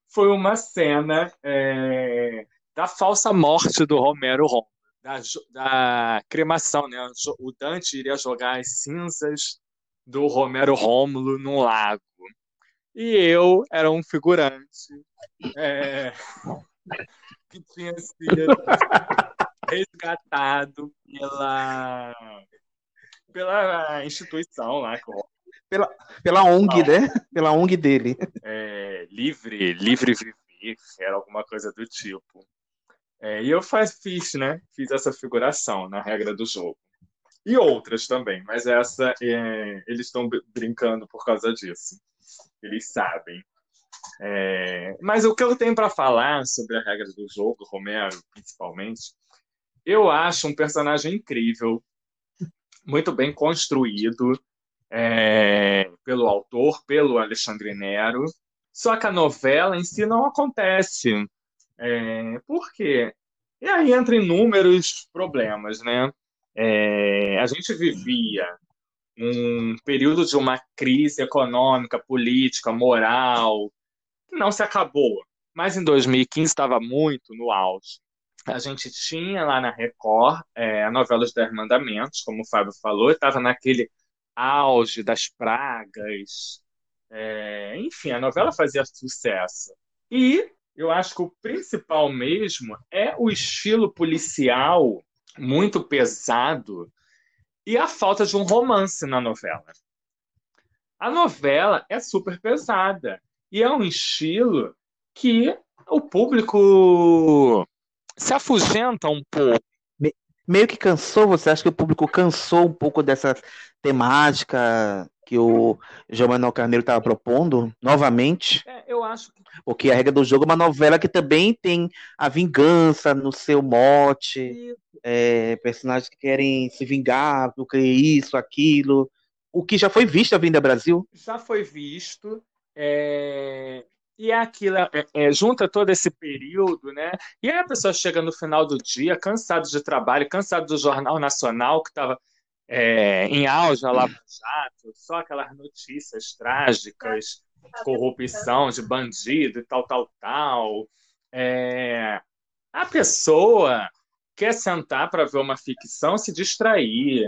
foi uma cena é, da falsa morte do Romero Romo da, da cremação, né? O Dante iria jogar as cinzas do Romero Rômulo num lago. E eu era um figurante é, que tinha sido resgatado pela, pela instituição lá. Pela, pela ONG, Não. né? Pela ONG dele. É, livre, livre viver, era alguma coisa do tipo. É, e eu faz, fiz, né? Fiz essa figuração na regra do jogo. E outras também, mas essa é, eles estão brincando por causa disso. Eles sabem. É, mas o que eu tenho para falar sobre a regra do jogo, Romero, principalmente, eu acho um personagem incrível, muito bem construído é, pelo autor, pelo Alexandre Nero. Só que a novela em si não acontece é, por quê? E aí entra inúmeros problemas, né? É, a gente vivia um período de uma crise econômica, política, moral, que não se acabou, mas em 2015 estava muito no auge. A gente tinha lá na Record é, a novela Os Dez Mandamentos, como o Fábio falou, estava naquele auge das pragas. É, enfim, a novela fazia sucesso. E eu acho que o principal mesmo é o estilo policial muito pesado e a falta de um romance na novela. A novela é super pesada e é um estilo que o público se afugenta um pouco. Meio que cansou, você acha que o público cansou um pouco dessa temática que o João Manuel Carneiro estava propondo novamente? É, eu acho que... Porque a regra do jogo é uma novela que também tem a vingança no seu mote, é, personagens que querem se vingar, porque isso, aquilo, o que já foi visto a Vinda Brasil. Já foi visto. É... E é aquilo, é, é, junta todo esse período, né? E aí a pessoa chega no final do dia, cansado de trabalho, cansado do Jornal Nacional, que estava é, em auge a Lava Jato, só aquelas notícias trágicas, corrupção de bandido e tal, tal, tal. É, a pessoa quer sentar para ver uma ficção, se distrair,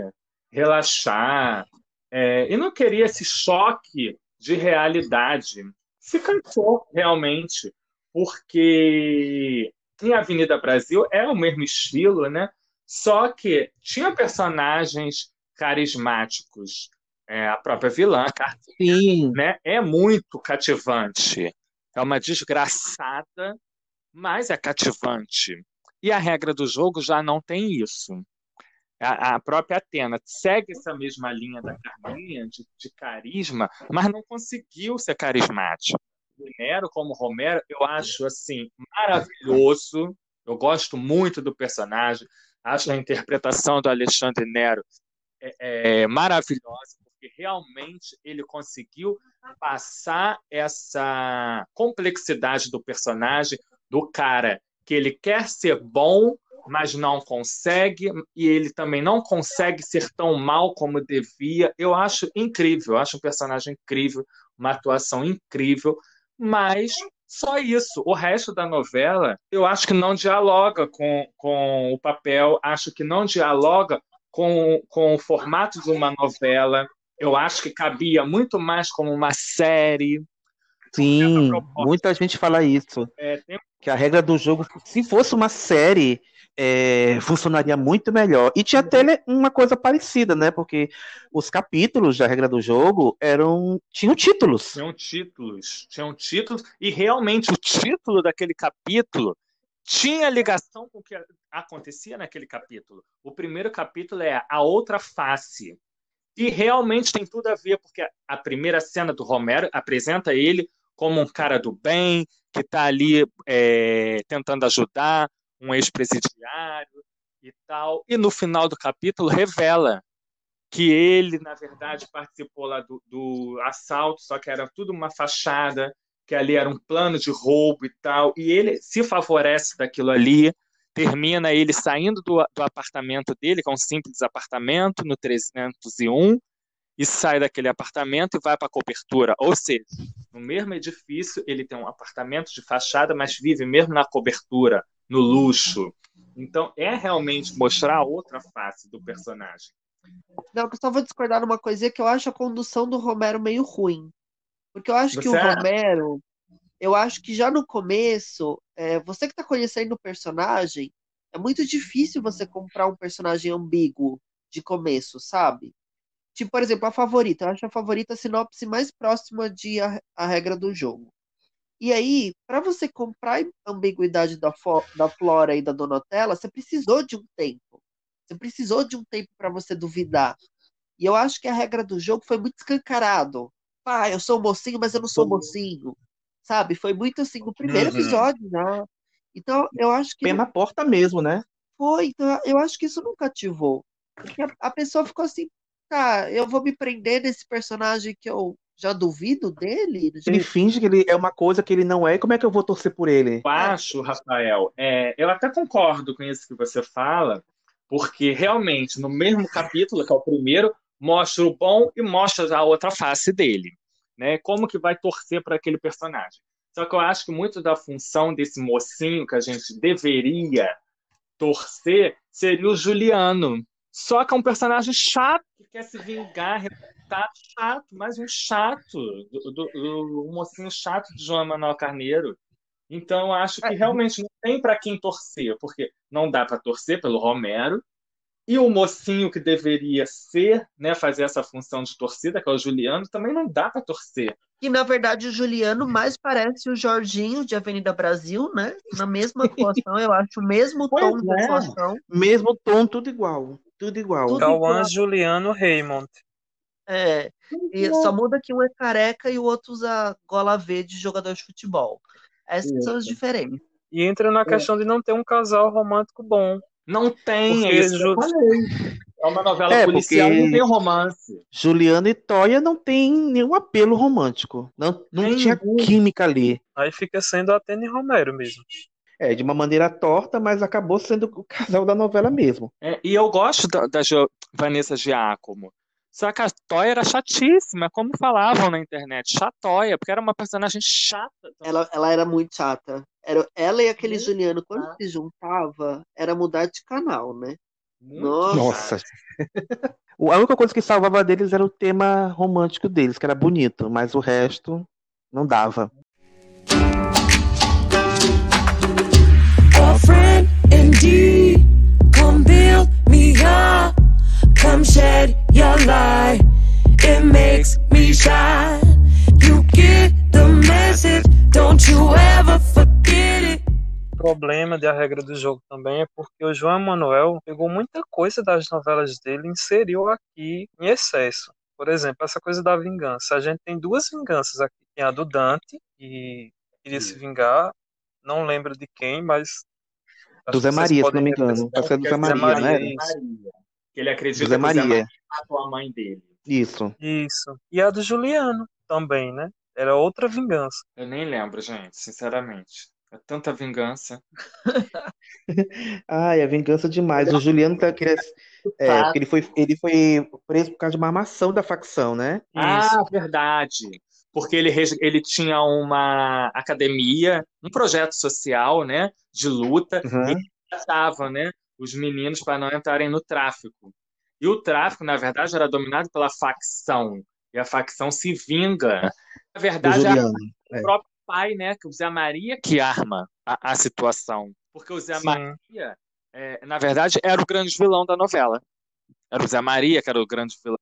relaxar, é, e não queria esse choque de realidade se cansou realmente, porque em Avenida Brasil é o mesmo estilo, né? Só que tinha personagens carismáticos. É, a própria vilã, Cartinha, né? É muito cativante. É uma desgraçada, mas é cativante. E a regra do jogo já não tem isso. A, a própria Atena segue essa mesma linha da Carminha, de, de carisma, mas não conseguiu ser carismático. O Nero, como Romero, eu acho assim maravilhoso. Eu gosto muito do personagem. Acho a interpretação do Alexandre Nero é, é maravilhosa, porque realmente ele conseguiu passar essa complexidade do personagem, do cara que ele quer ser bom, mas não consegue, e ele também não consegue ser tão mal como devia. Eu acho incrível, eu acho um personagem incrível, uma atuação incrível, mas só isso. O resto da novela, eu acho que não dialoga com, com o papel, acho que não dialoga com, com o formato de uma novela. Eu acho que cabia muito mais como uma série. Sim, muita gente fala isso. É, tem... Que a regra do jogo, se fosse uma série, é, funcionaria muito melhor. E tinha até uma coisa parecida, né? Porque os capítulos da regra do jogo eram tinham títulos. Tinham títulos, tinham títulos, e realmente o título daquele capítulo tinha ligação com o que acontecia naquele capítulo. O primeiro capítulo é A Outra Face. E realmente tem tudo a ver, porque a primeira cena do Romero apresenta ele como um cara do bem, que está ali é, tentando ajudar, um ex-presidiário e tal. E no final do capítulo revela que ele, na verdade, participou lá do, do assalto, só que era tudo uma fachada, que ali era um plano de roubo e tal. E ele se favorece daquilo ali, termina ele saindo do, do apartamento dele, que é um simples apartamento, no 301, e sai daquele apartamento e vai para a cobertura. Ou seja, no mesmo edifício, ele tem um apartamento de fachada, mas vive mesmo na cobertura, no luxo. Então, é realmente mostrar a outra face do personagem. Não, eu só vou discordar numa coisinha que eu acho a condução do Romero meio ruim. Porque eu acho Você que o acha? Romero, eu acho que já no começo, é, você que está conhecendo o personagem, é muito difícil você comprar um personagem ambíguo de começo, sabe? Tipo, por exemplo, a favorita. Eu acho a favorita a sinopse mais próxima de a, a regra do jogo. E aí, para você comprar a ambiguidade da, da Flora e da Donatella, você precisou de um tempo. Você precisou de um tempo para você duvidar. E eu acho que a regra do jogo foi muito escancarado. Pá, eu sou mocinho, mas eu não sou mocinho. Sabe? Foi muito assim no primeiro Uhum. episódio, né? Então, eu acho que Pé na porta mesmo, né? foi. Então, eu acho que isso não cativou. Porque a, a pessoa ficou assim, tá, eu vou me prender nesse personagem que eu já duvido dele. Ele finge que ele é uma coisa que ele não é, e como é que eu vou torcer por ele? Eu acho, Rafael, é, eu até concordo com isso que você fala, porque realmente no mesmo capítulo, que é o primeiro, mostra o bom e mostra a outra face dele, né? Como que vai torcer para aquele personagem. Só que eu acho que muito da função desse mocinho que a gente deveria torcer seria o Juliano. Só que é um personagem chato que quer se vingar, revoltado, chato, mais um chato, do, do, do, um mocinho chato de João Manuel Carneiro. Então, acho que realmente não tem para quem torcer, porque não dá para torcer pelo Romero, e o mocinho que deveria ser, né, fazer essa função de torcida, que é o Juliano, também não dá para torcer. E na verdade o Juliano mais parece o Jorginho de Avenida Brasil, né? Na mesma atuação, eu acho o mesmo tom Pois de é. atuação. Mesmo tom, tudo igual. Tudo igual. Tudo Cauã igual. Juliano Raymond. É, e só muda que um é careca e o outro usa gola V de jogador de futebol. Essas são as diferenças. E entra na questão de não ter um casal romântico bom. Não tem, Porque é isso Ju-. É uma novela É, policial, não tem romance. Juliano e Toya não tem nenhum apelo romântico. Não, não tinha química ali. Aí fica sendo a Tene Romero mesmo. É, de uma maneira torta, mas acabou sendo o casal da novela mesmo. É, e eu gosto da, da Vanessa Giacomo. Só que a Toya era chatíssima, como falavam na internet, chatóia, porque era uma personagem chata. Ela, ela era muito chata. Era, ela e aquele Muito Juliano, quando se juntava, era mudar de canal, né? Nossa. Nossa. A única coisa que salvava deles era o tema romântico deles, que era bonito, mas o resto não dava. a friend indeed. Come build me up, come shed your light. It makes me shine. You get the message, don't you ever forget it. O problema da regra do jogo também é porque o João Emanuel pegou muita coisa das novelas dele e inseriu aqui em excesso. Por exemplo, essa coisa da vingança. A gente tem duas vinganças aqui. Tem a do Dante, que queria se vingar. Não lembro de quem, mas. Do Zé Maria, se não me engano. Acho que é do Zé Zé Maria, né? isso. Que ele acredita José que o Zé Maria. Maria matou a mãe dele. Isso. Isso. E a do Juliano também, né? Era outra vingança. Eu nem lembro, gente, sinceramente. É tanta vingança. Ai, a vingança demais. O Juliano tá querendo. É, porque ele foi, ele foi preso por causa de uma armação da facção, né? Ah, verdade. Porque ele, ele tinha uma academia, um projeto social, né, de luta, Uhum. e ele tratava, né, os meninos para não entrarem no tráfico. E o tráfico, na verdade, era dominado pela facção. E a facção se vinga. Na verdade, é o é. próprio pai, né, que o Zé Maria que arma a, a situação. Porque o Zé Sim. Maria, é, na verdade, era o grande vilão da novela. Era o Zé Maria que era o grande vilão.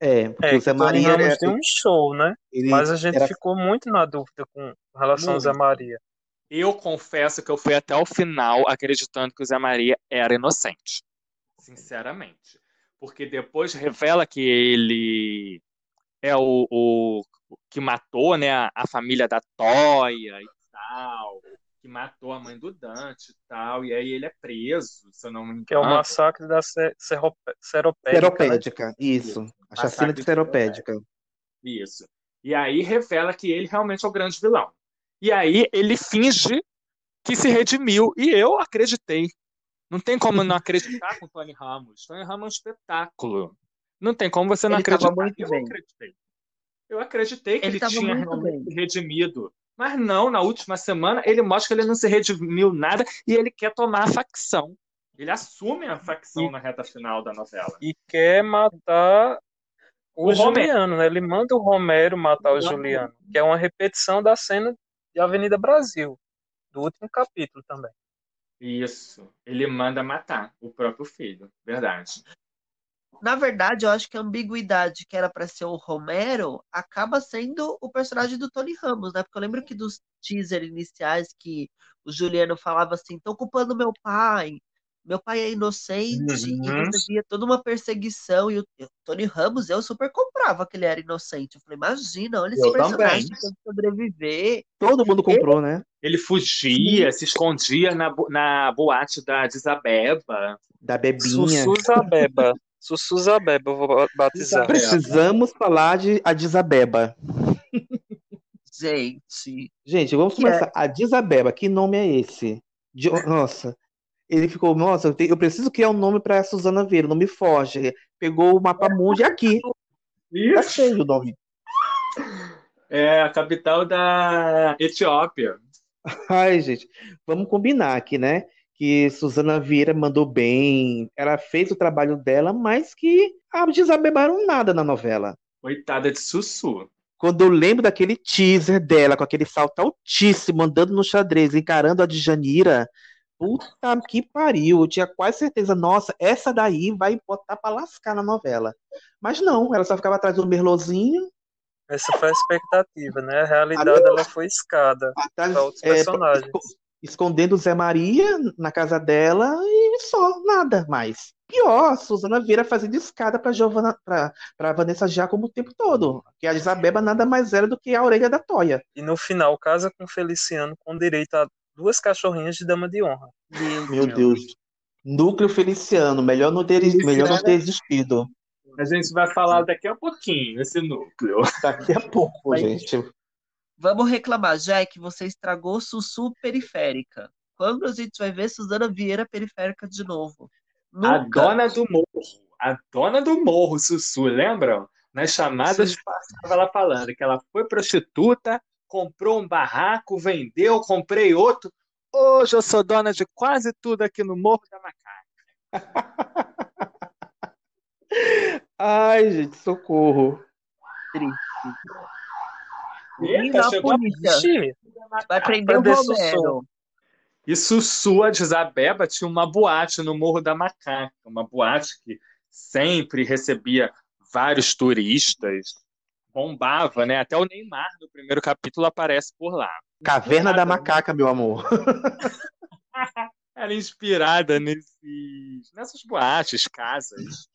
É, porque É, o Zé Tony Maria Ramos era- deu um show, né? ele Mas a gente era- ficou muito na dúvida com relação ao Zé Muito. Maria. Eu confesso que eu fui até o final acreditando que o Zé Maria era inocente. Sinceramente. Porque depois revela que ele é o, o que matou, né, a, família da Toia e tal, que matou a mãe do Dante e tal, e aí ele é preso, se eu não me Que é o engano. massacre da Seropédica, né? Seropédica, isso. A chacina de Seropédica. Isso. E aí revela que ele realmente é o grande vilão. E aí ele finge que se redimiu. E eu acreditei. Não tem como não acreditar com o Tony Ramos. Tony Ramos é um espetáculo. Não tem como você não Ele acreditar. eu bem. acreditei. Eu acreditei que Ele ele, tinha realmente bem. redimido. Mas não, na última semana ele mostra que ele não se redimiu nada e ele quer tomar a facção. Ele assume a facção na reta final da novela. E quer matar o, O Romero. Juliano, né? Ele manda o Romero matar o Romero. Juliano, que é uma repetição da cena de Avenida Brasil, do último capítulo também. Isso. Ele manda matar o próprio filho. Verdade. Na verdade, eu acho que a ambiguidade que era para ser o Romero acaba sendo o personagem do Tony Ramos, né? Porque eu lembro que dos teaser iniciais que o Juliano falava assim: tô culpando meu pai, meu pai é inocente, e Uhum. você via toda uma perseguição. E o, o Tony Ramos, eu super comprava que ele era inocente. Eu falei: imagina, olha esse Eu personagem também. que tem que sobreviver. Todo mundo comprou, né? Ele fugia, se escondia na, na boate da Desabeba. Da Bebinha. Sussuzabeba. Sussuzabeba, eu vou batizar. Precisamos falar de Adisabeba. Gente. Gente, vamos Que começar. Adisabeba, que nome é esse? De- Nossa. Ele ficou, nossa, eu, te- eu preciso criar um nome pra Suzana Vieira, o nome foge. Pegou o mapa mundi aqui. Tá cheio o nome. É a capital da Etiópia. Ai, gente, vamos combinar aqui, né? Que Suzana Vieira mandou bem, ela fez o trabalho dela, mas que a desabebaram nada na novela. Coitada de Sussu. Quando eu lembro daquele teaser dela, com aquele salto altíssimo, andando no xadrez, encarando a Djanira, puta que pariu, eu tinha quase certeza, nossa, essa daí vai botar pra lascar na novela. Mas não, ela só ficava atrás do Merlozinho, Essa foi a expectativa, né? A realidade ela foi escada atrás, para outros é, personagens. esco- escondendo Zé Maria na casa dela e só, nada mais. Pior, Suzana Vieira fazendo escada pra, Giovana, pra, pra Vanessa Giacomo o tempo todo. Que a Isabeba nada mais era do que a orelha da Toia. E no final casa com Feliciano com direito a duas cachorrinhas de dama de honra. Meu Deus. Núcleo Feliciano, melhor não ter, melhor não ter existido. A gente vai falar daqui a pouquinho esse núcleo. Daqui a pouco, Mas- gente. Vamos reclamar, Jack, você estragou Sussu periférica. Quando a gente vai ver Suzana Vieira periférica de novo? A Nunca. dona do morro. A dona do morro, Sussu, lembram? Nas chamadas passava ela falando que ela foi prostituta, comprou um barraco, vendeu, comprei outro. Hoje eu sou dona de quase tudo aqui no Morro da Macaca. Ai, gente, socorro. Eita, na chegou a polícia. Vai prender o Romero. E Sussu, a Desabeba, tinha uma boate no Morro da Macaca, uma boate que sempre recebia vários turistas, bombava, né? Até o Neymar, no primeiro capítulo, aparece por lá. Caverna da Inspirada- Macaca, meu amor. Era inspirada nesses, nessas boates, casas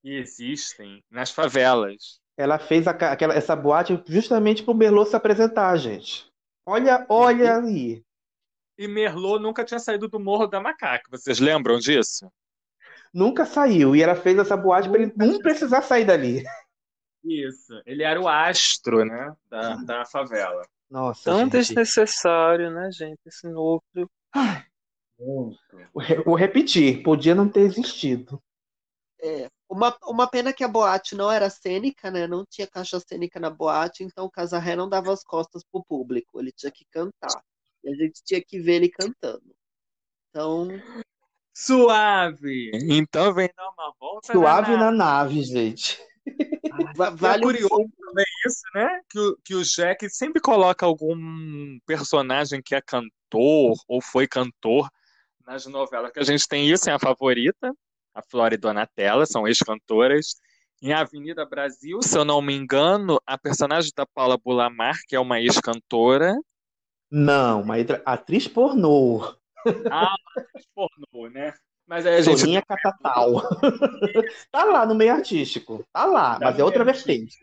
que existem nas favelas. Ela fez a aquela, essa boate justamente pro Merlot se apresentar, gente. Olha, olha aí. E Merlot nunca tinha saído do Morro da Macaca. Vocês lembram disso? Nunca saiu. E ela fez essa boate pra ele não precisar sair dali. Isso. Ele era o astro, né? Da, da favela. Nossa, Tão gente. desnecessário, né, gente? Esse núcleo. Vou re- Vou repetir, podia não ter existido. É, uma, uma pena que a boate não era cênica, né? Não tinha caixa cênica na boate, então o Casarré não dava as costas pro público, ele tinha que cantar. E a gente tinha que ver ele cantando. Então, Suave! Então vem dar uma volta Suave na na nave, gente. É vale um curioso também isso, né? Que o, que o Jack sempre coloca algum personagem que é cantor ou foi cantor nas novelas. Que a gente tem isso em A Favorita, a Flora e Donatella, são ex-cantoras. Em Avenida Brasil, se eu não me engano, a personagem da Paula Bulamar, que é uma ex-cantora. Não, uma atriz pornô. Ah, pornô, né? Mas aí a gente Soninha Catatal. tá lá no meio artístico. Tá lá, Tá mas é outra vertente.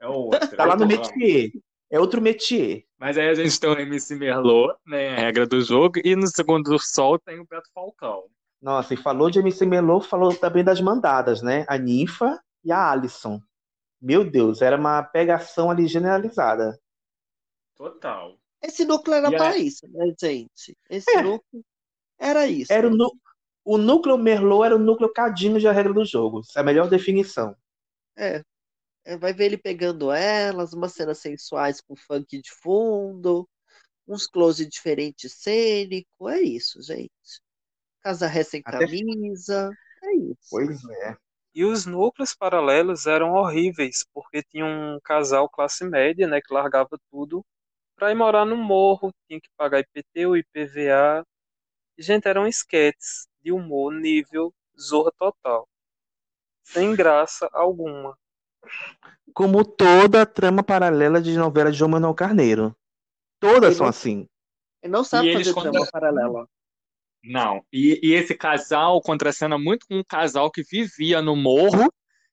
é outra. Tá lá no métier. É outro métier. Mas aí a gente tem o MC Merlot, né? A regra do jogo. E no segundo sol tem o Beto Falcão. Nossa, e falou de MC Melô, falou também das mandadas, né? A Ninfa e a Alison. Meu Deus, era uma pegação ali generalizada. Total. esse núcleo era E pra a- isso, né, gente? Esse núcleo era isso. Era o, nu- o núcleo Merlot era o núcleo cadinho de a regra do jogo. Essa é a melhor definição. É. É, vai ver ele pegando elas, umas cenas sensuais com funk de fundo, uns close diferentes cênico, é isso, gente. Casarré sem Até- camisa, é isso. Pois é. E os núcleos paralelos eram horríveis, porque tinha um casal classe média, né, que largava tudo para ir morar no morro, tinha que pagar IPTU, IPVA. E, gente, eram esquetes de humor nível zorra total. Sem graça alguma. Como toda a trama paralela de novela de João Manuel Carneiro. Todas Ele são não- assim. Ele não sabe E eles fazer trama contra- paralela. Não. E, e esse casal contracena muito com um casal que vivia no morro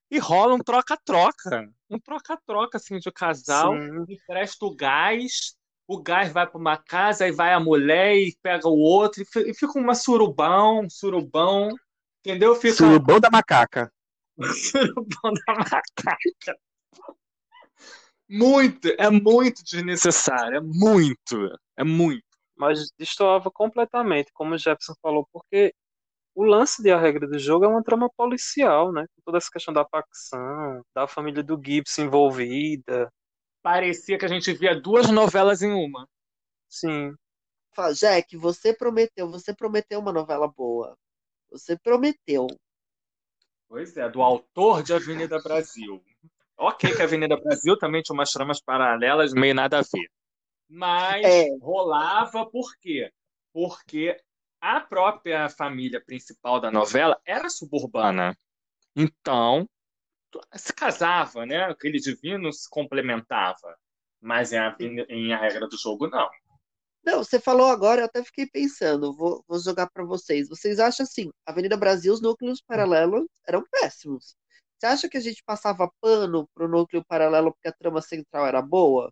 e rola um troca-troca. Um troca-troca, assim, de casal. Sim. Empresta o gás, o gás vai para uma casa, aí vai a mulher e pega o outro, e e fica uma surubão, surubão. Entendeu? Fica Surubão da macaca. surubão da macaca. Muito, é muito desnecessário, é muito, é muito. Mas destoava completamente, como o Jefferson falou, porque o lance de A Regra do Jogo é uma trama policial, né? Toda essa questão da facção, da família do Gibbs envolvida. Parecia que a gente via duas novelas em uma. Sim. Fala, Jack, você prometeu, você prometeu uma novela boa. Você prometeu. Pois é, do autor de Avenida Brasil. Ok, que Avenida Brasil também tinha umas tramas paralelas, meio nada a ver. Mas É. rolava por quê? Porque a própria família principal da novela era suburbana. Então, se casava, né? Aquele divino se complementava. Mas em a, em a regra do jogo, não. Não, você falou agora, eu até fiquei pensando, vou, vou jogar pra vocês. Vocês acham assim, Avenida Brasil, os núcleos paralelos eram péssimos. Você acha que a gente passava pano pro núcleo paralelo porque a trama central era boa?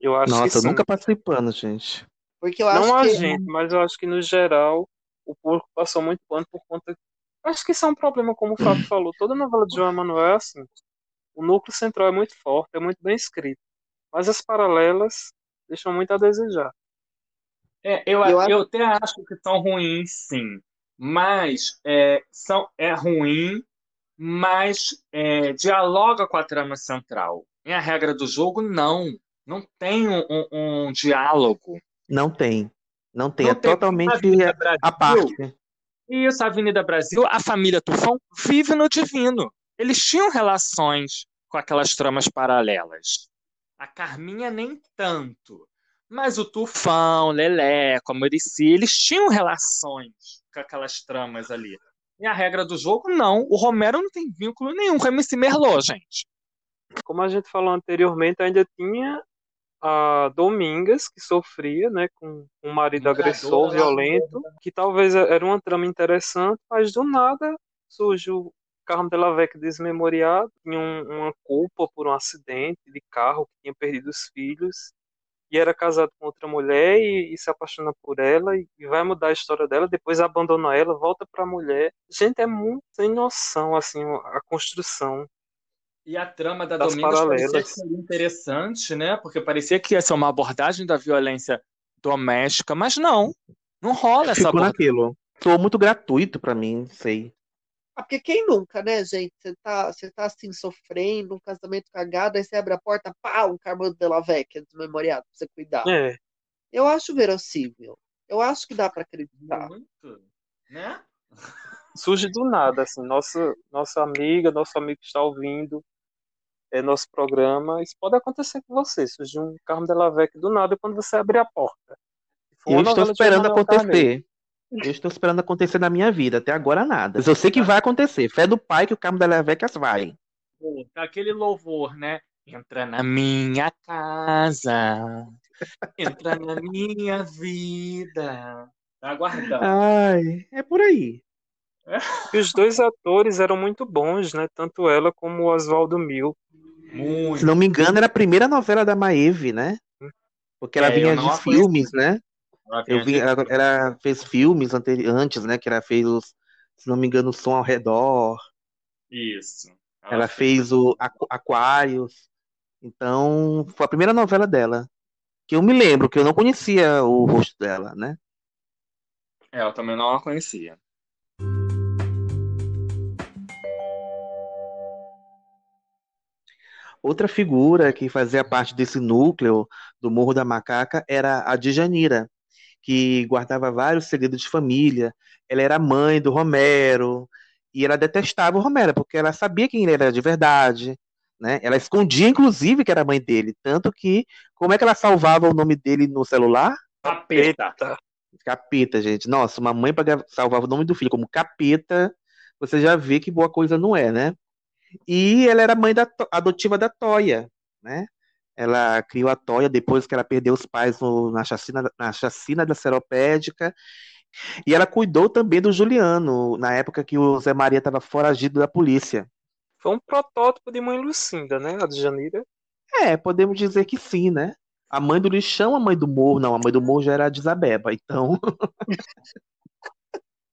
Eu acho que Nossa, eu sim. nunca passei pano, gente. Porque eu Não acho a que gente, mas eu acho que no geral o público passou muito pano por conta. Acho que isso é um problema, como o Fábio falou. Toda novela de João Emanuel é assim. O núcleo central é muito forte, é muito bem escrito. Mas as paralelas deixam muito a desejar. É, eu, Eu até acho que são ruins, sim. Mas é, são, é ruim, mas é, dialoga com a trama central. Em a regra do jogo, não. Não tem um, um- um diálogo. Não tem. Não tem. Não é tem. totalmente a parte. Isso, a Avenida Brasil, a família Tufão vive no divino. Eles tinham relações com aquelas tramas paralelas. A Carminha nem tanto. Mas o Tufão, Leleco, a Muricy, eles tinham relações com aquelas tramas ali. E a regra do jogo, não. O Romero não tem vínculo nenhum com a MC Merlot, gente. Como a gente falou anteriormente, ainda tinha a Domingas, que sofria né, com um marido agressor, lá, violento, que talvez era uma trama interessante, mas do nada surge o Carmo de la Vecchia desmemoriado, tinha um- uma culpa por um acidente de carro, que tinha perdido os filhos, e era casado com outra mulher e, e se apaixona por ela e, e vai mudar a história dela, depois abandona ela, volta pra mulher. Gente, é muito sem noção, assim, a construção. E a trama da Das parecia paralelas. seria interessante, né? Porque parecia que ia ser uma abordagem da violência doméstica, mas não. Não rola essa Ficou naquilo. Soou muito gratuito pra mim, não sei. Ah, porque quem nunca, né, gente? Você tá, você tá assim, sofrendo, um casamento cagado, aí você abre a porta, pá, um Carmo de la Vecchia desmemoriado pra você cuidar. É, Eu acho verossímil. Eu acho que dá pra acreditar. Muito, né? surge do nada, assim, nossa, nossa amiga, nosso amigo que está ouvindo é, nosso programa, isso pode acontecer com você, surge um Carmo de la Vecchia do nada quando você abrir a porta. Eu estou esperando acontecer. Eu estou esperando acontecer na minha vida. Até agora nada. Mas eu sei que vai acontecer. Fé do pai que o Carmo da Vecas vai. Tá Aquele louvor, né? Entra na minha casa, entra na minha vida. Tá aguardando. Ai, é por aí. E os dois atores eram muito bons, né? Tanto ela como o Oswaldo Mil. Muito. Se não me engano, era a primeira novela da Maeve, né? Porque ela É, vinha de filmes, né? Ela Eu vi, ela, ela fez filmes anteri- antes, né? Que ela fez, os, se não me engano, o Som ao Redor. Isso. Ela fez o Aqu- Aquários. Então, foi a primeira novela dela. Que eu me lembro, que eu não conhecia o rosto dela, né? É, eu também não a conhecia. Outra figura que fazia parte desse núcleo do Morro da Macaca era a Djanira, que guardava vários segredos de família. Ela era mãe do Romero e ela detestava o Romero porque ela sabia quem ele era de verdade, né? Ela escondia inclusive que era mãe dele, tanto que como é que ela salvava o nome dele no celular? Capeta. Capeta, gente. Nossa, uma mãe para salvar o nome do filho como capeta, você já vê que boa coisa não é, né? E ela era mãe da, adotiva da Toia, né? Ela criou a Toia depois que ela perdeu os pais no- na, chacina, na chacina da Seropédica. E ela cuidou também do Juliano, na época que o Zé Maria estava foragido da polícia. Foi um protótipo de mãe Lucinda, né? A de Janira. É, podemos dizer que sim, né? A mãe do lixão, a mãe do morro, não, a mãe do morro já era a de Isabeba, então.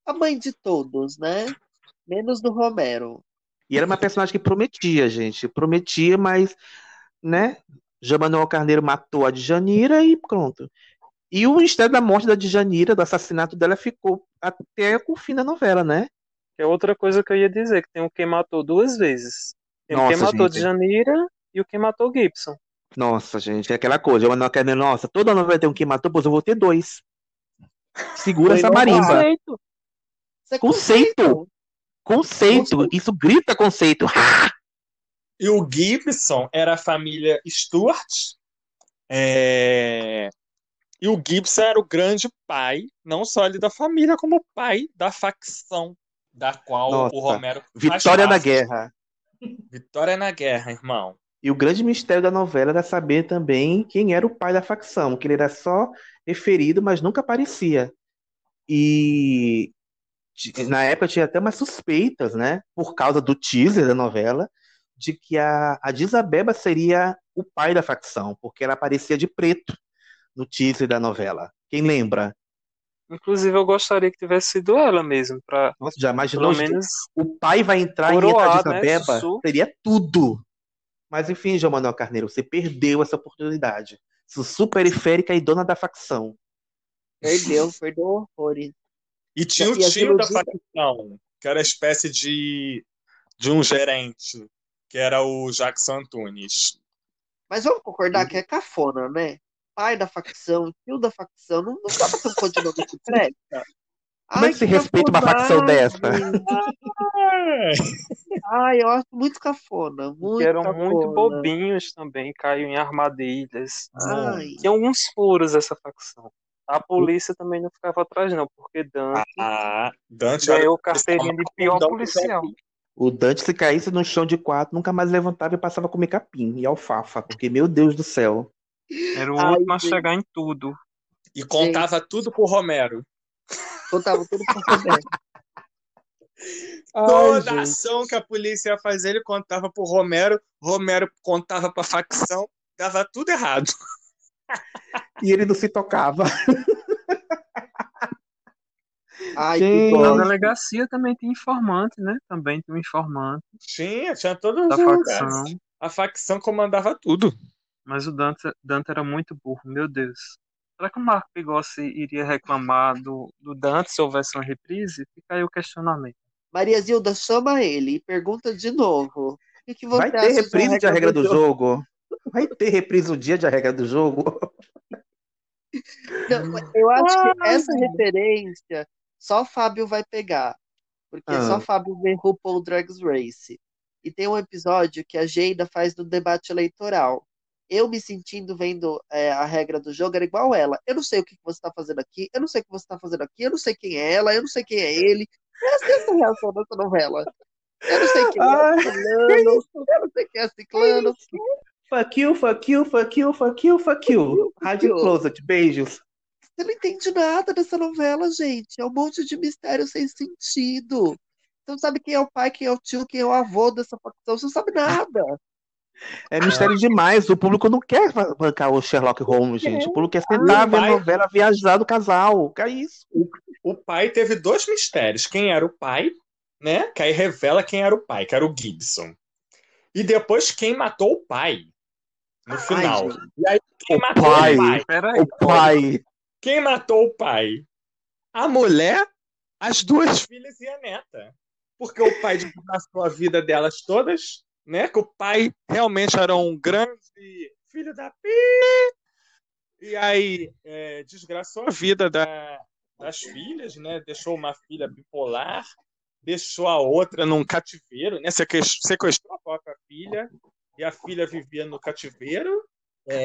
A mãe de todos, né? Menos do Romero. E era uma personagem que prometia, gente. Prometia, mas, né? João Manuel Carneiro matou a Djanira e pronto. E o mistério da morte da Djanira, do assassinato dela, ficou até com o fim da novela, né? Que é outra coisa que eu ia dizer, que tem o quem matou duas vezes. Tem o quem matou gente. Djanira e o quem matou Gibson. Nossa, gente, é aquela coisa. Não quero, nossa, toda novela tem um que matou, pois eu vou ter dois. Segura Foi essa marimba. conceito. Isso é Conceito. Conceito. Isso grita conceito. E o Gibson era a família Stuart. é, E o Gibson era o grande pai, não só ele da família, como o pai da facção da qual Nossa, o Romero Vitória na guerra. Vitória na guerra, irmão. E o grande mistério da novela era saber também quem era o pai da facção, que ele era só referido, mas nunca aparecia. E na época tinha até umas suspeitas, né, por causa do teaser da novela, de que a, a Disabeba seria o pai da facção, porque ela aparecia de preto no teaser da novela. Quem lembra? Inclusive, eu gostaria que tivesse sido ela mesmo, pra Nossa, já imaginou? pelo menos O pai vai entrar e coroar, a né, Disabeba, Sussu. seria tudo. Mas enfim, João Manuel Carneiro, você perdeu essa oportunidade. Sussu periférica e dona da facção. Perdeu, perdeu horrores. E tinha o E tio da facção, que era espécie de, de um gerente, que era o Jackson Antunes. Mas vamos concordar que é cafona, né? Pai da facção, tio da facção, não, não dá pra ter um codinome que presta. Como é que se respeita uma facção dessa? Ai, eu acho muito cafona, muito que eram cafona. muito bobinhos também, caíam em armadilhas. Ai. Tinha alguns furos essa facção. A polícia também não ficava atrás, não, porque Dante Ah, Dante era ganhou carteirinha de pior policial. O Dante, se caísse no chão de quatro, nunca mais levantava e passava a comer capim e alfafa, porque, meu Deus do céu. Era o Ai, último a gente. chegar em tudo. E contava tudo pro Romero. Contava tudo pro Romero. Toda gente. ação que a polícia ia fazer, ele contava pro Romero, Romero contava pra facção, dava tudo errado. E ele não se tocava. Ai, Gente. que Na delegacia também tem informante, né? Também tem um informante Tinha, tinha todos da os facção. lugares. A facção comandava tudo. Mas o Dante, Dante era muito burro, meu Deus. Será que o Marco Pigossi iria reclamar do, do Dante se houvesse uma reprise? Fica aí o questionamento. Maria Zilda, chama ele e pergunta de novo. O que, que você Vai ter reprise de A Regra do Jogo? Vai ter reprise o dia de A Regra do Jogo? Não, eu acho que essa referência só o Fábio vai pegar. Porque Ah. só o Fábio vê RuPaul Drag Race. E tem um episódio que a Geida faz no debate eleitoral. Eu me sentindo vendo é, a regra do jogo era igual ela. Eu não sei o que você está fazendo aqui, eu não sei o que você está fazendo aqui, eu não sei quem é ela, eu não sei quem é ele. Essa é a reação dessa novela. Eu não sei quem é fulano, eu não sei quem é ciclano. Fuck you, fuck you, fuck you, fuck you, fuck you. Rádio. Closet, beijos. Você não entende nada dessa novela, gente. É um monte de mistério sem sentido. Você não sabe quem é o pai, quem é o tio, quem é o avô dessa facção. Você não sabe nada. É mistério demais. O público não quer bancar o Sherlock Holmes, gente. O público quer sentar, Ah, ver vai. novela, viajar do casal. Que é isso? O pai teve dois mistérios. Quem era o pai, né? Que aí revela quem era o pai, que era o Gibson. E depois quem matou o pai. No final. gente. e aí quem O matou pai. o pai? Peraí, O pai. Quem matou o pai? A mulher, as duas filhas e a neta. Porque o pai desgraçou a vida delas todas, né? Que o pai realmente era um grande filho da pi. E aí é, desgraçou a vida da- das filhas, né? Deixou uma filha bipolar, deixou a outra num cativeiro, né? Seques- Sequestrou a própria filha e a filha vivia no cativeiro.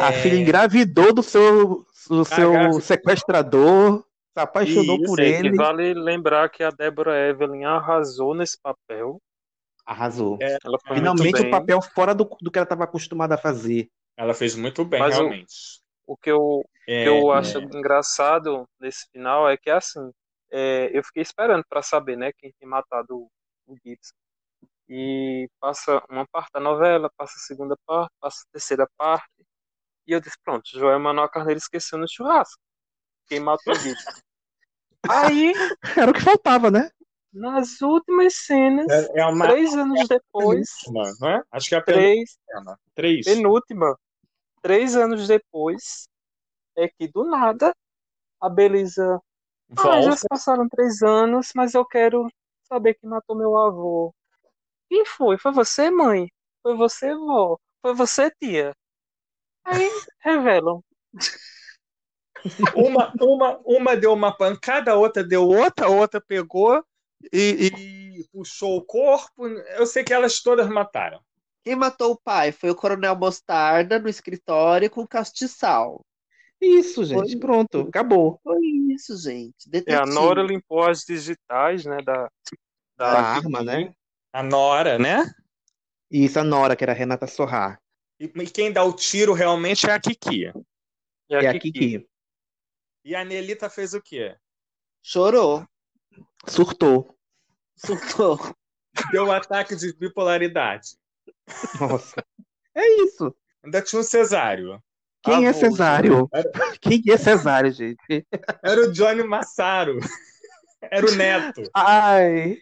A É, filha engravidou do seu, do seu engravidou. sequestrador, se apaixonou Isso, por é ele. que vale lembrar que a Deborah Evelyn arrasou nesse papel. Arrasou. É, Ela foi Finalmente um bem. papel fora do, do que ela estava acostumada a fazer. ela fez muito bem, Mas o- realmente. O que eu, É, que eu acho é. engraçado nesse final é que assim, é, eu fiquei esperando pra saber, né, quem tem matado o, o Gibson. E passa uma parte da novela, passa a segunda parte, passa a terceira parte. E eu disse, pronto, Joel Manuel Carneiro esqueceu no churrasco. Quem matou o Gibson. Aí, Era o que faltava, né? nas últimas cenas, É, é uma três anos depois, penúltima, não é? Acho que é a três, penúltima. Três. penúltima, três anos depois, é que do nada a Belisa. Ah, já se passaram três anos, mas eu quero saber quem matou meu avô. Quem foi? Foi você, mãe? Foi você, vó? Foi você, tia? Aí revelam. Uma, uma, uma deu uma pancada, a outra deu outra, a outra pegou e, e puxou o corpo. Eu sei que elas todas mataram. Quem matou o pai foi o Coronel Mostarda no escritório com castiçal. Isso, gente. Foi- Pronto, acabou. Foi isso, gente. É, a Detetive. Nora limpou as digitais, né? Da, Da da arma, né? A Nora, né? Isso, a Nora, que era a Renata Sorrar. E, e quem dá o tiro realmente é a Kiki. E a É a Kiki. Kiki. E a Nelita fez o quê? Chorou. Surtou. Surtou. Deu um ataque de bipolaridade. Nossa. É isso. Ainda tinha um cesário. Quem é Avulso. Cesário? Era, Quem é Cesário, gente? era o Johnny Massaro. Era o neto. Ai.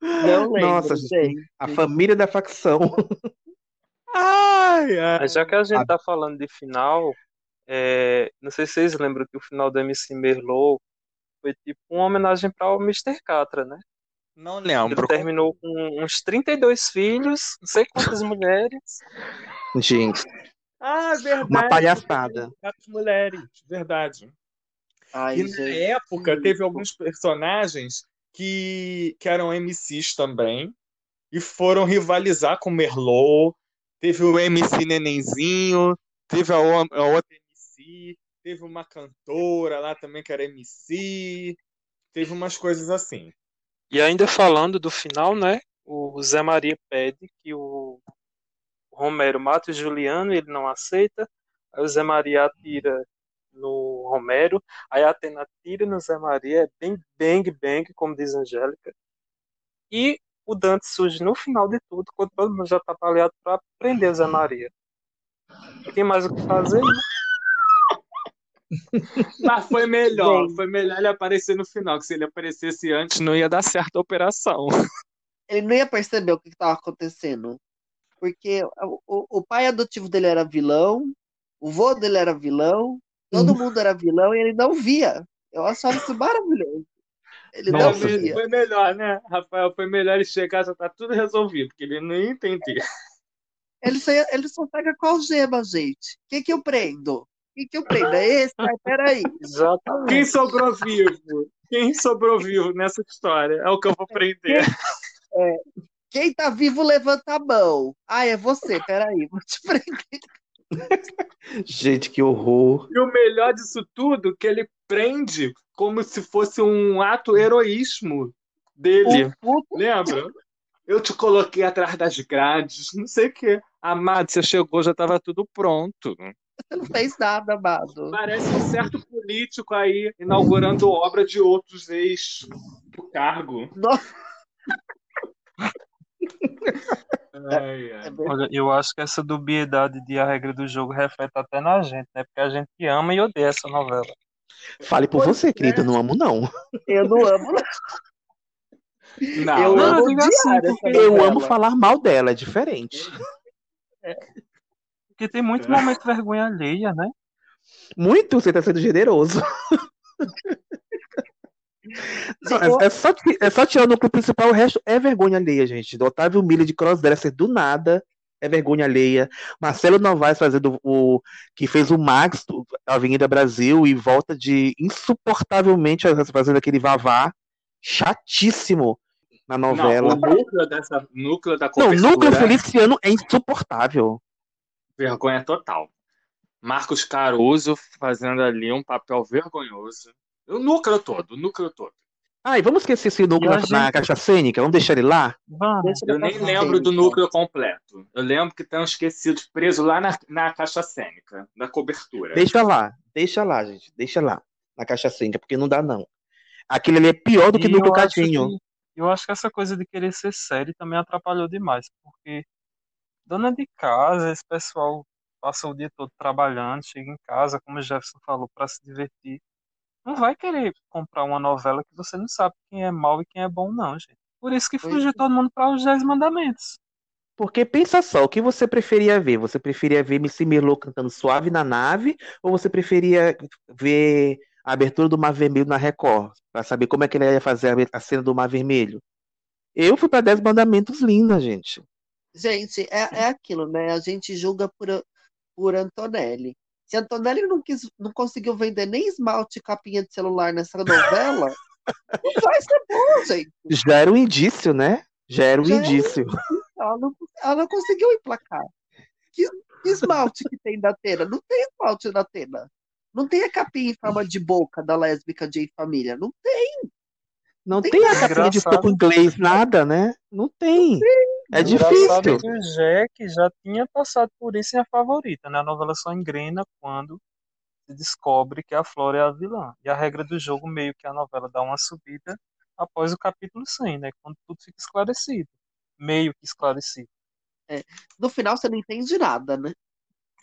Não lembro, Nossa, gente. A família da facção. Ai, ai. Mas já que a gente tá falando de final, é, não sei se vocês lembram que o final do MC Merlot foi tipo uma homenagem para o Mr. Catra, né? Não Ele lembro. terminou com uns 32 filhos, não sei quantas mulheres. Gente, Ah, verdade. uma palhaçada. As mulheres, verdade. Ai, E na gente. época teve alguns personagens que, que eram MCs também e foram rivalizar com Merlot. Teve o MC Nenenzinho, teve a, a outra MC, teve uma cantora lá também que era MC, teve umas coisas assim. E ainda falando do final, né? O Zé Maria pede que o Romero mate o Juliano, ele não aceita. Aí o Zé Maria atira no Romero, aí a Atena atira no Zé Maria, é bem bang bang, como diz a Angélica. E o Dante surge no final de tudo, quando todo mundo já tá paleado para prender o Zé Maria. Tem mais o que fazer? né? Mas foi melhor, foi melhor ele aparecer no final, que se ele aparecesse antes não ia dar certo a operação. Ele não ia perceber o que estava acontecendo. Porque o, o- o pai adotivo dele era vilão, o vô dele era vilão, todo mundo era vilão e ele não via. Eu achava isso maravilhoso. Ele não Nossa, via. Foi melhor, né, Rafael? Foi melhor ele chegar, já tá tudo resolvido, porque ele não ia entender. Ele só, ele só pega qual gema, gente? O que, que eu prendo? O que, que eu prendo? É esse? Ai, peraí. Exatamente. Quem sobrou vivo? Quem sobrou vivo nessa história? É o que eu vou prender. Quem tá vivo, levanta a mão. Ah, é você, peraí, vou te prender. Gente, que horror. E o melhor disso tudo, que ele prende como se fosse um ato heroísmo dele. Lembra? Eu te coloquei atrás das grades, não sei o quê. Amado, você chegou, já estava tudo pronto. você não fez nada, amado. Parece um certo político aí inaugurando obra de outros ex do cargo. Nossa, Ai, ai. Olha, eu acho que essa dubiedade de a regra do jogo reflete até na gente, né? Porque a gente ama e odeia essa novela. Fale por você, querido. Eu não amo, não. eu não amo. Não, eu não, amo eu assim, Eu amo falar mal dela, é diferente. Porque tem muito momento de vergonha alheia, né? Muito, você tá sendo generoso. Não, é, é só, é só tirar o principal, o resto é vergonha alheia, gente. Do Otávio Miller de Crossdresser do nada é vergonha alheia. Marcelo Novaes fazendo o que fez o Max do Avenida Brasil e volta de insuportavelmente fazendo aquele vavá chatíssimo na Não, novela. o núcleo dessa núcleo da Não, o núcleo feliciano é insuportável. vergonha total. Marcos Caruso fazendo ali um papel vergonhoso. O núcleo todo, o núcleo todo. Ah, e vamos esquecer esse núcleo na, na gente- caixa cênica? Vamos deixar ele lá? Vamos. Eu nem lembro do núcleo completo. Eu lembro que estão esquecidos, presos lá na, na caixa cênica, na cobertura. Deixa lá, deixa lá, gente. Deixa lá, na caixa cênica, porque não dá, não. Aquele ali é pior do que E núcleo eu acho Cadinho. que, eu acho que essa coisa de querer ser série também atrapalhou demais, porque dona de casa, esse pessoal passa o dia todo trabalhando, chega em casa, como o Jefferson falou, para se divertir. Não vai querer comprar uma novela que você não sabe quem é mal e quem é bom, não, gente. Por isso que fugiu é. todo mundo para os Dez Mandamentos. Porque pensa só, o que você preferia ver? Você preferia ver Missy Merlot cantando Suave na Nave? Ou você preferia ver a abertura do Mar Vermelho na Record, pra saber como é que ele ia fazer a, cena do Mar Vermelho. Eu fui pra Dez Mandamentos linda, gente. Gente, é, é aquilo, né? A gente julga por, por Antonelli. Se Antonelli não, quis, não conseguiu vender nem esmalte e capinha de celular nessa novela, não vai ser bom, gente. Já era um indício, né? Já era um Já era um indício. Ela não, ela não conseguiu emplacar. Que, que esmalte que tem da Atena? Não tem esmalte da Atena. Não tem a capinha em forma de boca da lésbica de Família. Não tem. Não Tem tem a capinha de soco inglês, nada, né? Não tem. É Engraçado difícil. que o Jack já tinha passado por isso em A Favorita, né? A novela só engrena quando se descobre que a Flora é a vilã. E a regra do jogo, meio que a novela dá uma subida após o capítulo 100, né? Quando tudo fica esclarecido. Meio que esclarecido. É, no final você não entende nada, né?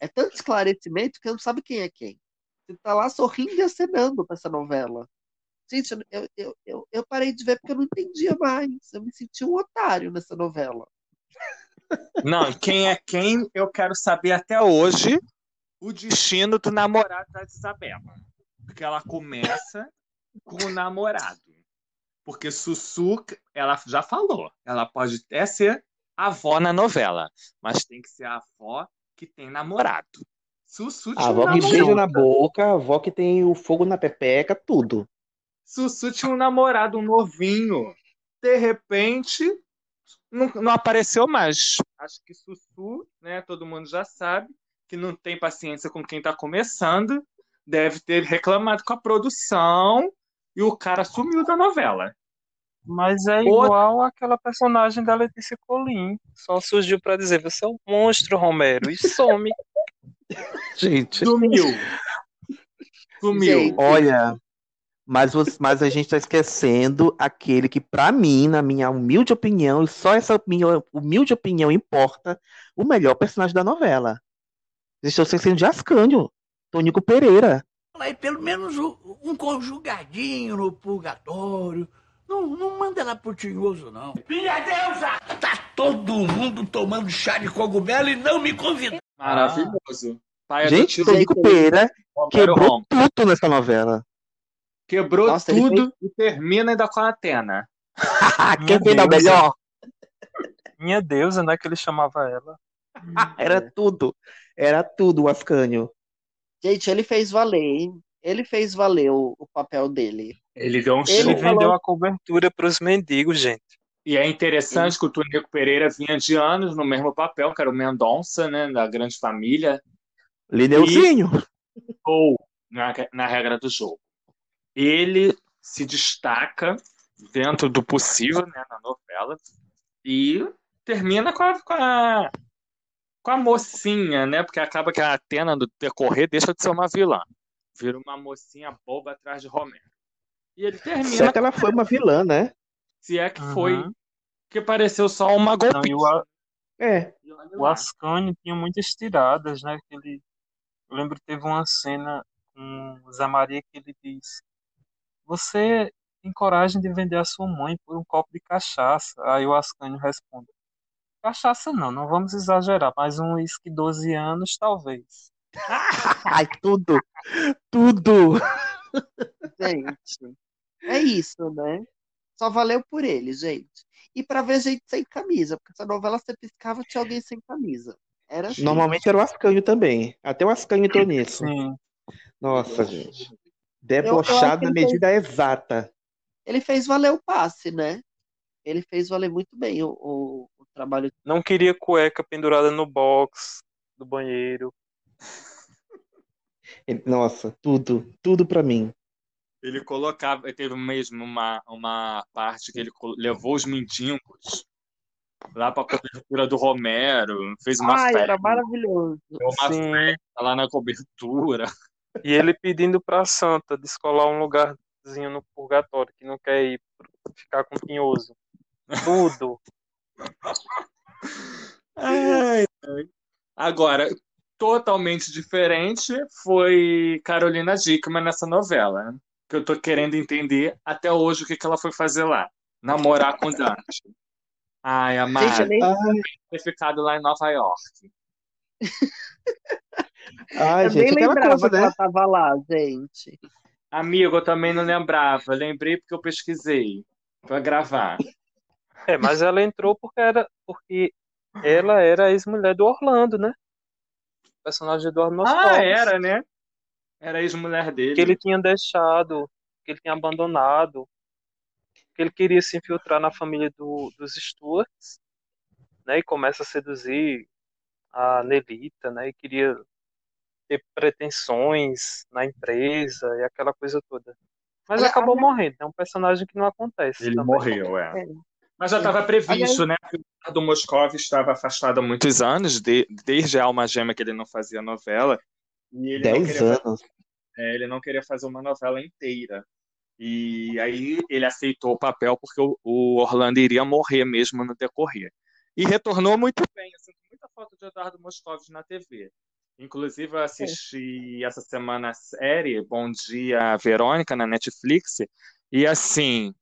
É tanto esclarecimento que você não sabe quem é quem. Você tá lá sorrindo e acenando pra essa novela. Gente, eu, eu, eu, eu parei de ver porque eu não entendia mais. Eu me senti um otário nessa novela. Não, quem é quem, eu quero saber até hoje o destino do namorado da Isabela. Porque ela começa com o namorado. Porque Sussu, ela já falou, ela pode até ser avó na novela, mas tem que ser a avó que tem namorado. Sussu A tinha um avó que namorado. beija na boca, a avó que tem o fogo na pepeca, tudo. Sussu tinha um namorado um novinho. De repente, não, não apareceu mais. Acho que Sussu, né, todo mundo já sabe, que não tem paciência com quem tá começando, deve ter reclamado com a produção e o cara sumiu da novela. Mas é igual aquela personagem da Letícia Colim. Só surgiu pra dizer, você é um monstro, Romero, e some. Gente. Sumiu. Sumiu. Olha, mas, você- mas a gente tá esquecendo aquele que, pra mim, na minha humilde opinião, e só essa minha humilde opinião importa, o melhor personagem da novela. Estão esquecendo de Ascânio, Tonico Pereira. Aí pelo menos um conjugadinho no purgatório. Não, não manda ela pro tinhoso, não. Minha deusa! Tá todo mundo tomando chá de cogumelo e não me convidou. Maravilhoso. Gente, do Pereira quebrou tudo nessa novela. Quebrou Nossa, ele tudo e termina ainda com a Atena. Quem fez o melhor? Minha deusa, né? Que ele chamava ela. Era tudo. Era tudo o Ascânio. Gente, ele fez valer, hein? Ele fez valer o, o papel dele. Ele deu um Ele show. vendeu a cobertura pros mendigos, gente. E é interessante que o Tonico Pereira vinha de anos no mesmo papel, que era o Mendonça, né, da Grande Família. Lineuzinho. Ou na, na regra do jogo. Ele se destaca dentro do possível, né, na novela, e termina com a, com a, com a mocinha, né, porque acaba que a Atena, no decorrer, deixa de ser uma vilã. Vira uma mocinha boba atrás de Romero. E ele termina Só que ela foi uma vilã, né? se é que foi, que pareceu só uma golpista. É. o Ascânio tinha muitas tiradas, né? Que ele, eu lembro que teve uma cena com o Zé Maria que ele diz: Você tem coragem de vender a sua mãe por um copo de cachaça? Aí o Ascânio responde: Cachaça não, não vamos exagerar, mas um uísque 12 anos talvez. Ai, tudo. Tudo. Gente, é isso, né? Só valeu por ele, gente. E pra ver gente sem camisa, porque essa novela você piscava tinha alguém sem camisa. Era assim. Normalmente era o Ascânio também. Até o Ascânio entrou nisso. Sim. Nossa, gente. Debochado na ele fez- medida exata. Ele fez valer o passe, né? Ele fez valer muito bem o, o, o trabalho. Não queria cueca pendurada no box do banheiro. Nossa, tudo. Tudo pra mim. Ele colocava, teve mesmo uma, uma parte que ele levou os mendigos lá para a cobertura do Romero, fez uma Ai, festa, era maravilhoso. deu uma Sim. festa lá na cobertura. E ele pedindo pra Santa descolar um lugarzinho no purgatório que não quer ir ficar com o tinhoso. Tudo. Ai, ai. Agora, totalmente diferente foi Carolina Dickman nessa novela, né? que eu tô querendo entender até hoje o que, que ela foi fazer lá. Namorar com Dante. Ai, amada, Gente, eu nem, ter ficado lá em Nova York. Ai, eu gente, nem lembrava coisa, que né? ela tava lá, gente. Amigo, eu também não lembrava. Lembrei porque eu pesquisei pra gravar. É, mas ela entrou porque era porque ela era a ex-mulher do Orlando, né? O personagem do Eduardo Ah, Moscovitz. era, né? Era a ex-mulher dele. que ele tinha deixado, que ele tinha abandonado, que ele queria se infiltrar na família do, dos Stuarts, né? E começa a seduzir a Nelita, né? E queria ter pretensões na empresa e aquela coisa toda. Mas Olha, acabou morrendo, é um personagem que não acontece. Ele também. morreu, é. É. Mas já estava previsto, né? Que o Eduardo Moscov estava afastado há muitos anos, de- desde a Alma Gêmea que ele não fazia novela. E ele não Dez queria fazer- anos. é, ele não queria fazer uma novela inteira. E aí ele aceitou o papel porque o, o Orlando iria morrer mesmo no decorrer. E retornou muito bem. Eu sinto muita falta de Eduardo Moscovitz na TV. Inclusive, eu assisti essa semana a série Bom Dia Verônica na Netflix. E assim,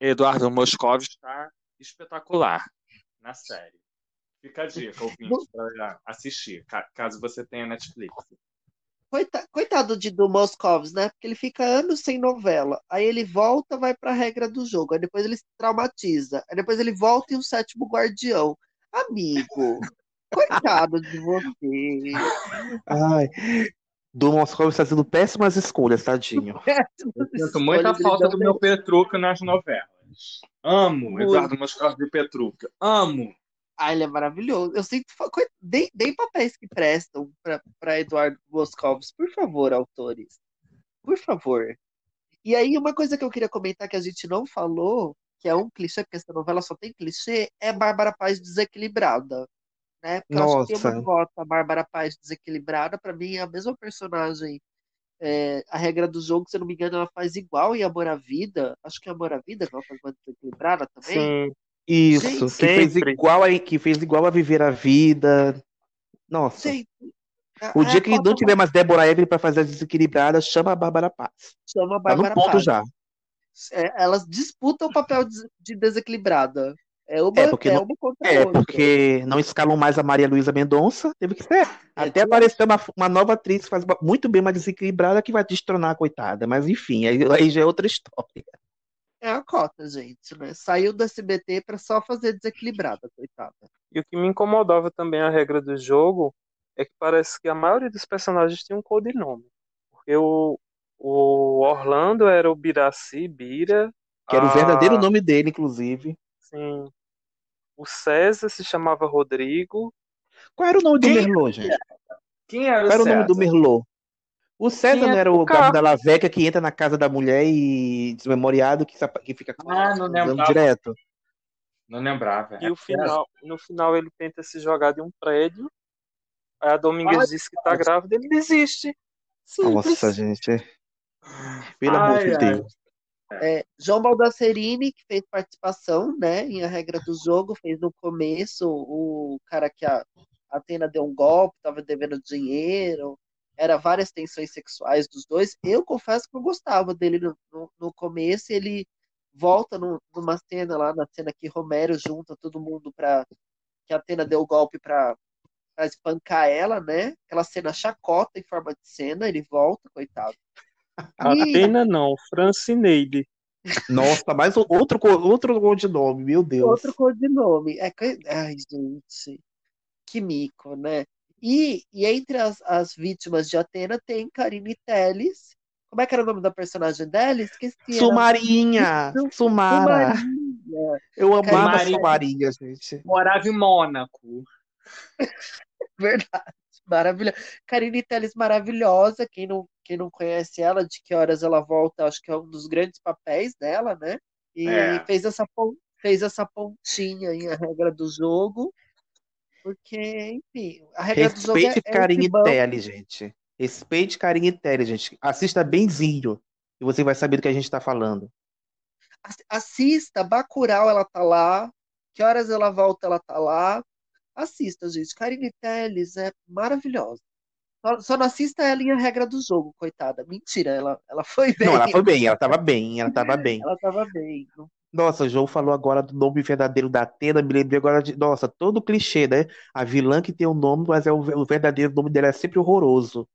Eduardo Moscovitz está espetacular na série. Fica a dica, ouvinte, para assistir, ca- caso você tenha Netflix. Coita- Coitado de do Moscovitz, né? Porque ele fica anos sem novela. Aí ele volta, vai pra regra do jogo. Aí depois ele se traumatiza. Aí depois ele volta em o sétimo guardião. Amigo, coitado de você. Ai. Do Moscou está fazendo péssimas escolhas, tadinho. Eu sinto muita falta do meu Petruccio nas novelas. Amo Muito. Eduardo Moscovitz de Petruccio. Amo. Ah, ele é maravilhoso. Eu sinto. Deem, deem papéis que prestam para Eduardo Moscovitz, por favor, autores. Por favor. E aí, uma coisa que eu queria comentar que a gente não falou, que é um clichê, porque essa novela só tem clichê, é Bárbara Paz desequilibrada. Né? Porque eu acho que tem uma Nossa. cota, a Bárbara Paz desequilibrada, pra mim é a mesma personagem. É, a regra do jogo, se eu não me engano, ela faz igual em Amor à Vida. Acho que é Amor à Vida que ela faz uma desequilibrada também. Sim, Isso, Gente, que fez sempre. igual a, que fez igual a viver a vida. Nossa. Gente, O a dia que não tiver mais Débora Evelyn para fazer a desequilibrada, chama a Bárbara Paz. chama a Tá no Bárbara ponto Paz. já. É, elas disputam o papel de desequilibrada. É uma, É, porque é não- É, outra. porque não escalam mais a Maria Luísa Mendonça, teve que ser. Até aparecer uma, uma nova atriz que faz muito bem mais desequilibrada que vai destronar a coitada. Mas enfim, aí, aí já é outra história. É a cota, gente, né? Saiu do SBT pra só fazer desequilibrada, coitada. E o que me incomodava também a regra do jogo é que parece que a maioria dos personagens tinha um codinome. Porque o, o Orlando era o Biraci, Bira. Que era o a- verdadeiro nome dele, inclusive. Sim. O César se chamava Rodrigo. Qual era o nome do Quem- Merlot, gente? Quem era Qual era o nome do Merlot? O César Quem não era o o cabo da Laveca que entra na casa da mulher e desmemoriado que, que fica Ah, não lembrava. direto? Não lembrava. E o final, no final ele tenta se jogar de um prédio. Aí a Domingues Ai, diz que tá grávida, ele desiste. Simples. Nossa, gente. Pelo amor Ai, de ai. Deus. É, João Baldacerini, que fez participação, né, em A Regra do Jogo, fez no começo o cara que a a Atena deu um golpe, estava devendo dinheiro, era várias tensões sexuais dos dois. Eu confesso que eu gostava dele no, no, no começo, ele volta no- numa cena lá, na cena que Romero junta todo mundo para que a Atena deu o golpe para espancar ela, né? Aquela cena chacota em forma de cena, ele volta, coitado. Atena não, Francineide. Nossa, mais outro, outro codinome, meu Deus. Outro codinome. É, que- ai, gente. Que mico, né? E, e entre as, as vítimas de Atena tem Karine Telles. Como é que era o nome da personagem dela? Esqueci. Sumarinha! Sumara! Sumarinha. Eu amava a Sumarinha. Sumarinha, gente. Morava em Mônaco. Verdade. Maravilhosa. Karine Telles maravilhosa. Quem não, quem não conhece ela, de que horas ela volta, acho que é um dos grandes papéis dela, né? E É. fez, essa, fez essa pontinha em a regra do jogo. Porque, enfim, a regra do jogo é, Respeite é e banco. Tele, gente. Respeite Carinho e Tele, gente. Assista benzinho e você vai saber do que a gente tá falando. Ass- Assista, Bacurau, ela tá lá. Que horas ela volta, ela tá lá. Assista, gente. Karine Telles é maravilhosa. Só, só não assista ela em A Regra do Jogo, coitada. Mentira, ela, ela foi bem. Não, ela foi bem, ela tava bem, ela tava bem. Ela tava bem. Não- Nossa, o João falou agora do nome verdadeiro da Atena, me lembrei agora de. Nossa, todo clichê, né? A vilã que tem o nome, mas é o, o verdadeiro nome dela é sempre horroroso.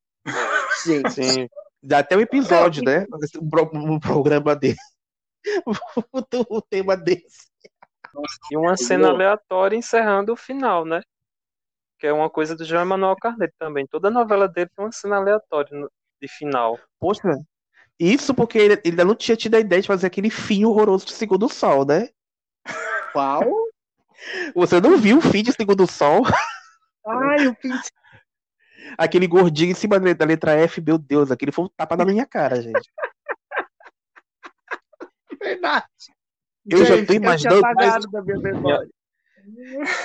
Gente, Sim. Dá até um episódio, né? Um, um programa dele. o tema desse. E uma cena aleatória encerrando o final, né? Que é uma coisa do João Emanuel Carneiro também. Toda novela dele tem uma cena aleatória de final. Poxa, isso porque ele ele ainda não tinha tido a ideia de fazer aquele fim horroroso de Segundo Sol, né? Qual? Você não viu o fim de Segundo Sol? Ai, o fim Aquele gordinho em cima da da letra F, meu Deus, aquele foi um tapa na minha cara, gente. Verdade. Eu já Gente, tô eu tinha imaginando. da minha memória.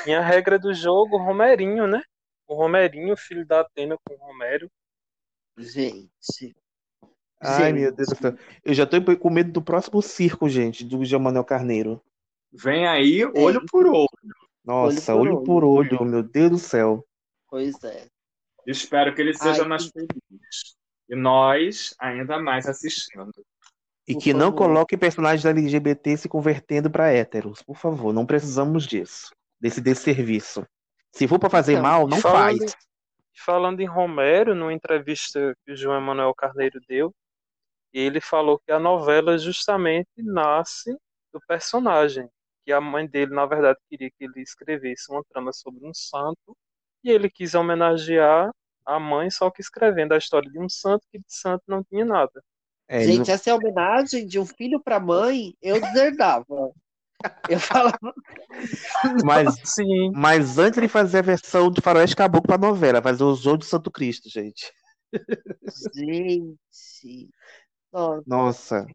E a regra do jogo, o Romerinho, né? O Romerinho, filho da Atena com o Romero. Gente. Ai, Gente. meu Deus do céu. Eu já tô com medo do próximo circo, gente, do João Manuel Carneiro. Vem aí, olho por olho. Nossa, Olho por olho por olho, meu Deus do céu. Pois é. Espero que ele seja Ai, mais feliz. E nós, ainda mais assistindo. E Por que não favor. coloque personagens LGBT se convertendo pra héteros, por favor. Não precisamos disso. Desse desserviço. Se for pra fazer Então, mal, não falando, faz. falando em Romero, numa entrevista que o João Emanuel Carneiro deu, ele falou que a novela justamente nasce do personagem, que a mãe dele, na verdade, queria que ele escrevesse uma trama sobre um santo, e ele quis homenagear a mãe, só que escrevendo a história de um santo que de santo não tinha nada. É, Gente, essa é a homenagem de um filho pra mãe, eu deserdava. Eu falava, Mas, Sim, mas antes ele fazer a versão de Faroeste Caboclo pra novela, fazer o João de Santo Cristo, gente. gente. Nossa. Nossa.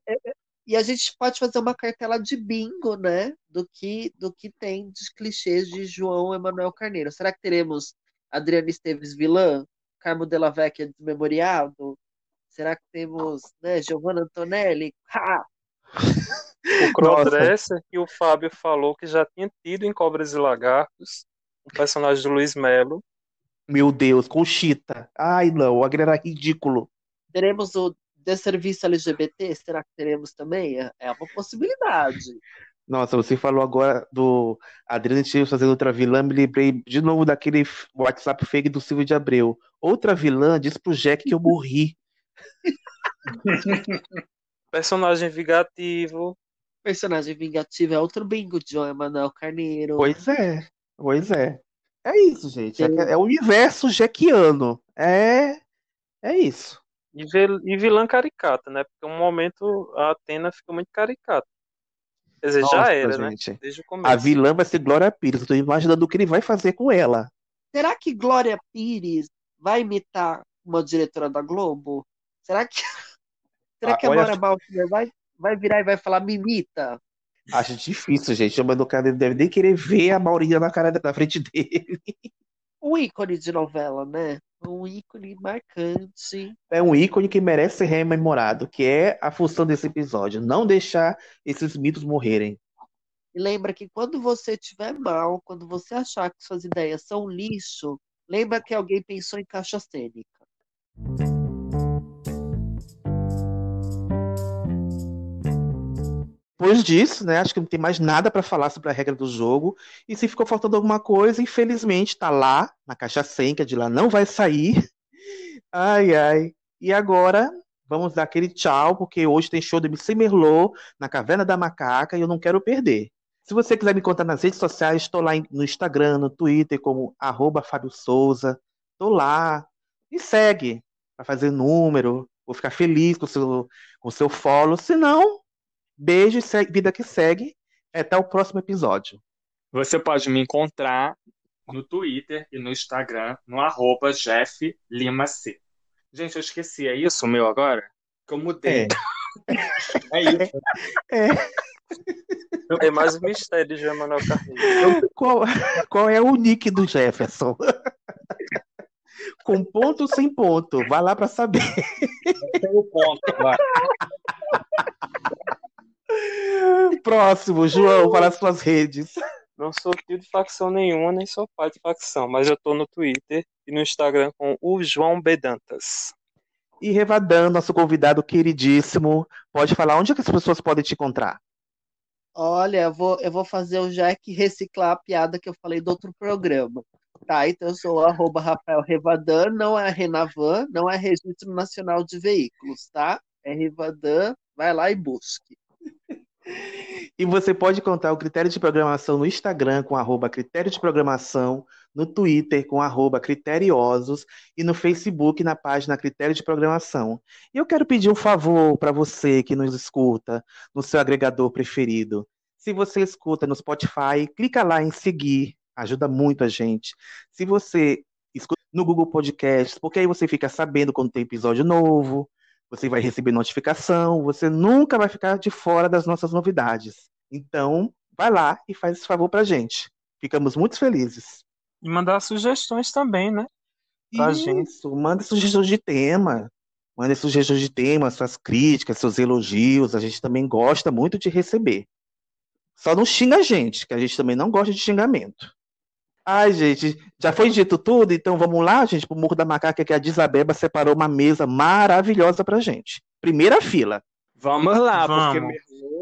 E a gente pode fazer uma cartela de bingo, né? Do que, do que tem de clichês de João Emanuel Carneiro. Será que teremos Adriana Esteves vilã? Carmo Della Vecchia desmemoriado? Será que temos, né, Giovanna Antonelli? Ha! o Crossdresser que o Fábio falou que já tinha tido em Cobras e Lagartos, o personagem do Luiz Melo. Meu Deus, com Chita. Ai, não, o Agri era ridículo. Teremos o desserviço LGBT? Será que teremos também? É é uma possibilidade. Nossa, você falou agora do Adriano Esteves fazendo outra vilã, me lembrei de novo daquele WhatsApp fake do Silvio de Abreu. Outra vilã diz pro Jack que eu morri. Personagem vingativo. Personagem vingativo é outro bingo de João Emanuel Carneiro. Pois é, pois é. É isso, gente. É, é o universo jackiano. É, é isso. E, vil- e vilã caricata, né? Porque um momento a Atena fica muito caricata. Quer dizer, já Nossa, era, né? gente. Desde o A começo. vilã vai ser Glória Pires. Eu tô imaginando o que ele vai fazer com ela. Será que Glória Pires vai imitar uma diretora da Globo? Será que, será Ah, que a olha, Maura Baltier vai, vai virar e vai falar mimita? Acho difícil, gente. O Mano cara deve nem querer ver a Maurinha na cara na frente dele. Um ícone de novela, né? Um ícone marcante. É um ícone que merece ser rememorado, que é a função desse episódio. Não deixar esses mitos morrerem. E lembra que quando você estiver mal, quando você achar que suas ideias são lixo, lembra que alguém pensou em caixa cênica. Depois disso, né, acho que não tem mais nada para falar sobre a regra do jogo. E se ficou faltando alguma coisa, infelizmente tá lá, na caixa 100, que de lá não vai sair. Ai, ai. E agora, vamos dar aquele tchau, porque hoje tem show do MC Merlot na Caverna da Macaca e eu não quero perder. Se você quiser me encontrar nas redes sociais, estou lá no Instagram, no Twitter, como arroba Fábio Souza. Estou lá. Me segue para fazer número. Vou ficar feliz com o seu, com o seu follow. Se não, beijo e vida que segue. Até o próximo episódio. Você pode me encontrar no Twitter e no Instagram, no arroba Jeff Lima C. Gente, eu esqueci, é isso o meu agora? Que eu mudei. É isso. É mais um mistério de Emanuel Carneiro. Qual, qual é o nick do Jefferson? Com ponto ou sem ponto? Vai lá para saber. Tem o ponto, vai. Próximo, João, para as suas redes. Não sou tio de facção nenhuma, nem sou pai de facção, mas eu tô no Twitter e no Instagram com o João Bedantas. E Revadan, nosso convidado queridíssimo, pode falar onde é que as pessoas podem te encontrar? Olha, eu vou, eu vou fazer o Jack reciclar a piada que eu falei do outro programa. Tá, então eu sou o arroba Rafael Revadan, não é Renavan, não é Registro Nacional de Veículos, tá? É Revadan, vai lá e busque. E você pode contar o critério de programação no Instagram com arroba critério de programação, no Twitter com arroba criteriosos e no Facebook na página Critério de Programação. E eu quero pedir um favor para você que nos escuta no seu agregador preferido. Se você escuta no Spotify, clica lá em seguir, ajuda muito a gente. Se você escuta no Google Podcasts, porque aí você fica sabendo quando tem episódio novo, você vai receber notificação, você nunca vai ficar de fora das nossas novidades. Então, vai lá e faz esse favor pra gente. Ficamos muito felizes. E mandar sugestões também, né? Pra gente. Isso, manda sugestões de tema. Manda sugestões de tema, suas críticas, seus elogios. A gente também gosta muito de receber. Só não xinga a gente, que a gente também não gosta de xingamento. Ai, gente, já foi dito tudo, então vamos lá, gente, pro Morro da Macaca, que a Disabeba separou uma mesa maravilhosa pra gente. Primeira fila. Vamos lá, porque Vamos.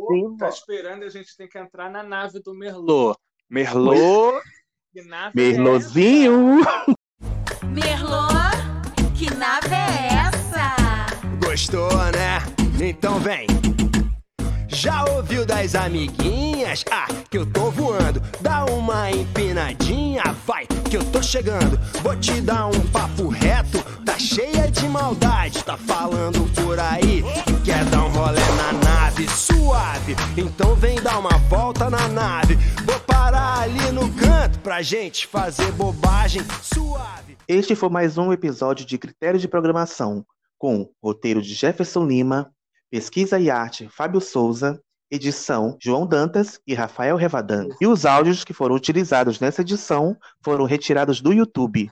Merlot tá esperando e a gente tem que entrar na nave do Merlot. Merlot, que nave é Merlozinho! Merlot, que nave é essa? Gostou, né? Então vem. Já ouviu das amiguinhas? Ah, que eu tô voando. Dá uma empinadinha, vai, que eu tô chegando. Vou te dar um papo reto, tá cheia de maldade. Tá falando por aí que quer dar um rolê na nave suave. Então vem dar uma volta na nave. Vou parar ali no canto pra gente fazer bobagem suave. Este foi mais um episódio de Critério de Programação, com roteiro de Jefferson Lima, pesquisa e arte Fábio Souza, edição João Dantas e Rafael Revadan. E os áudios que foram utilizados nessa edição foram retirados do YouTube.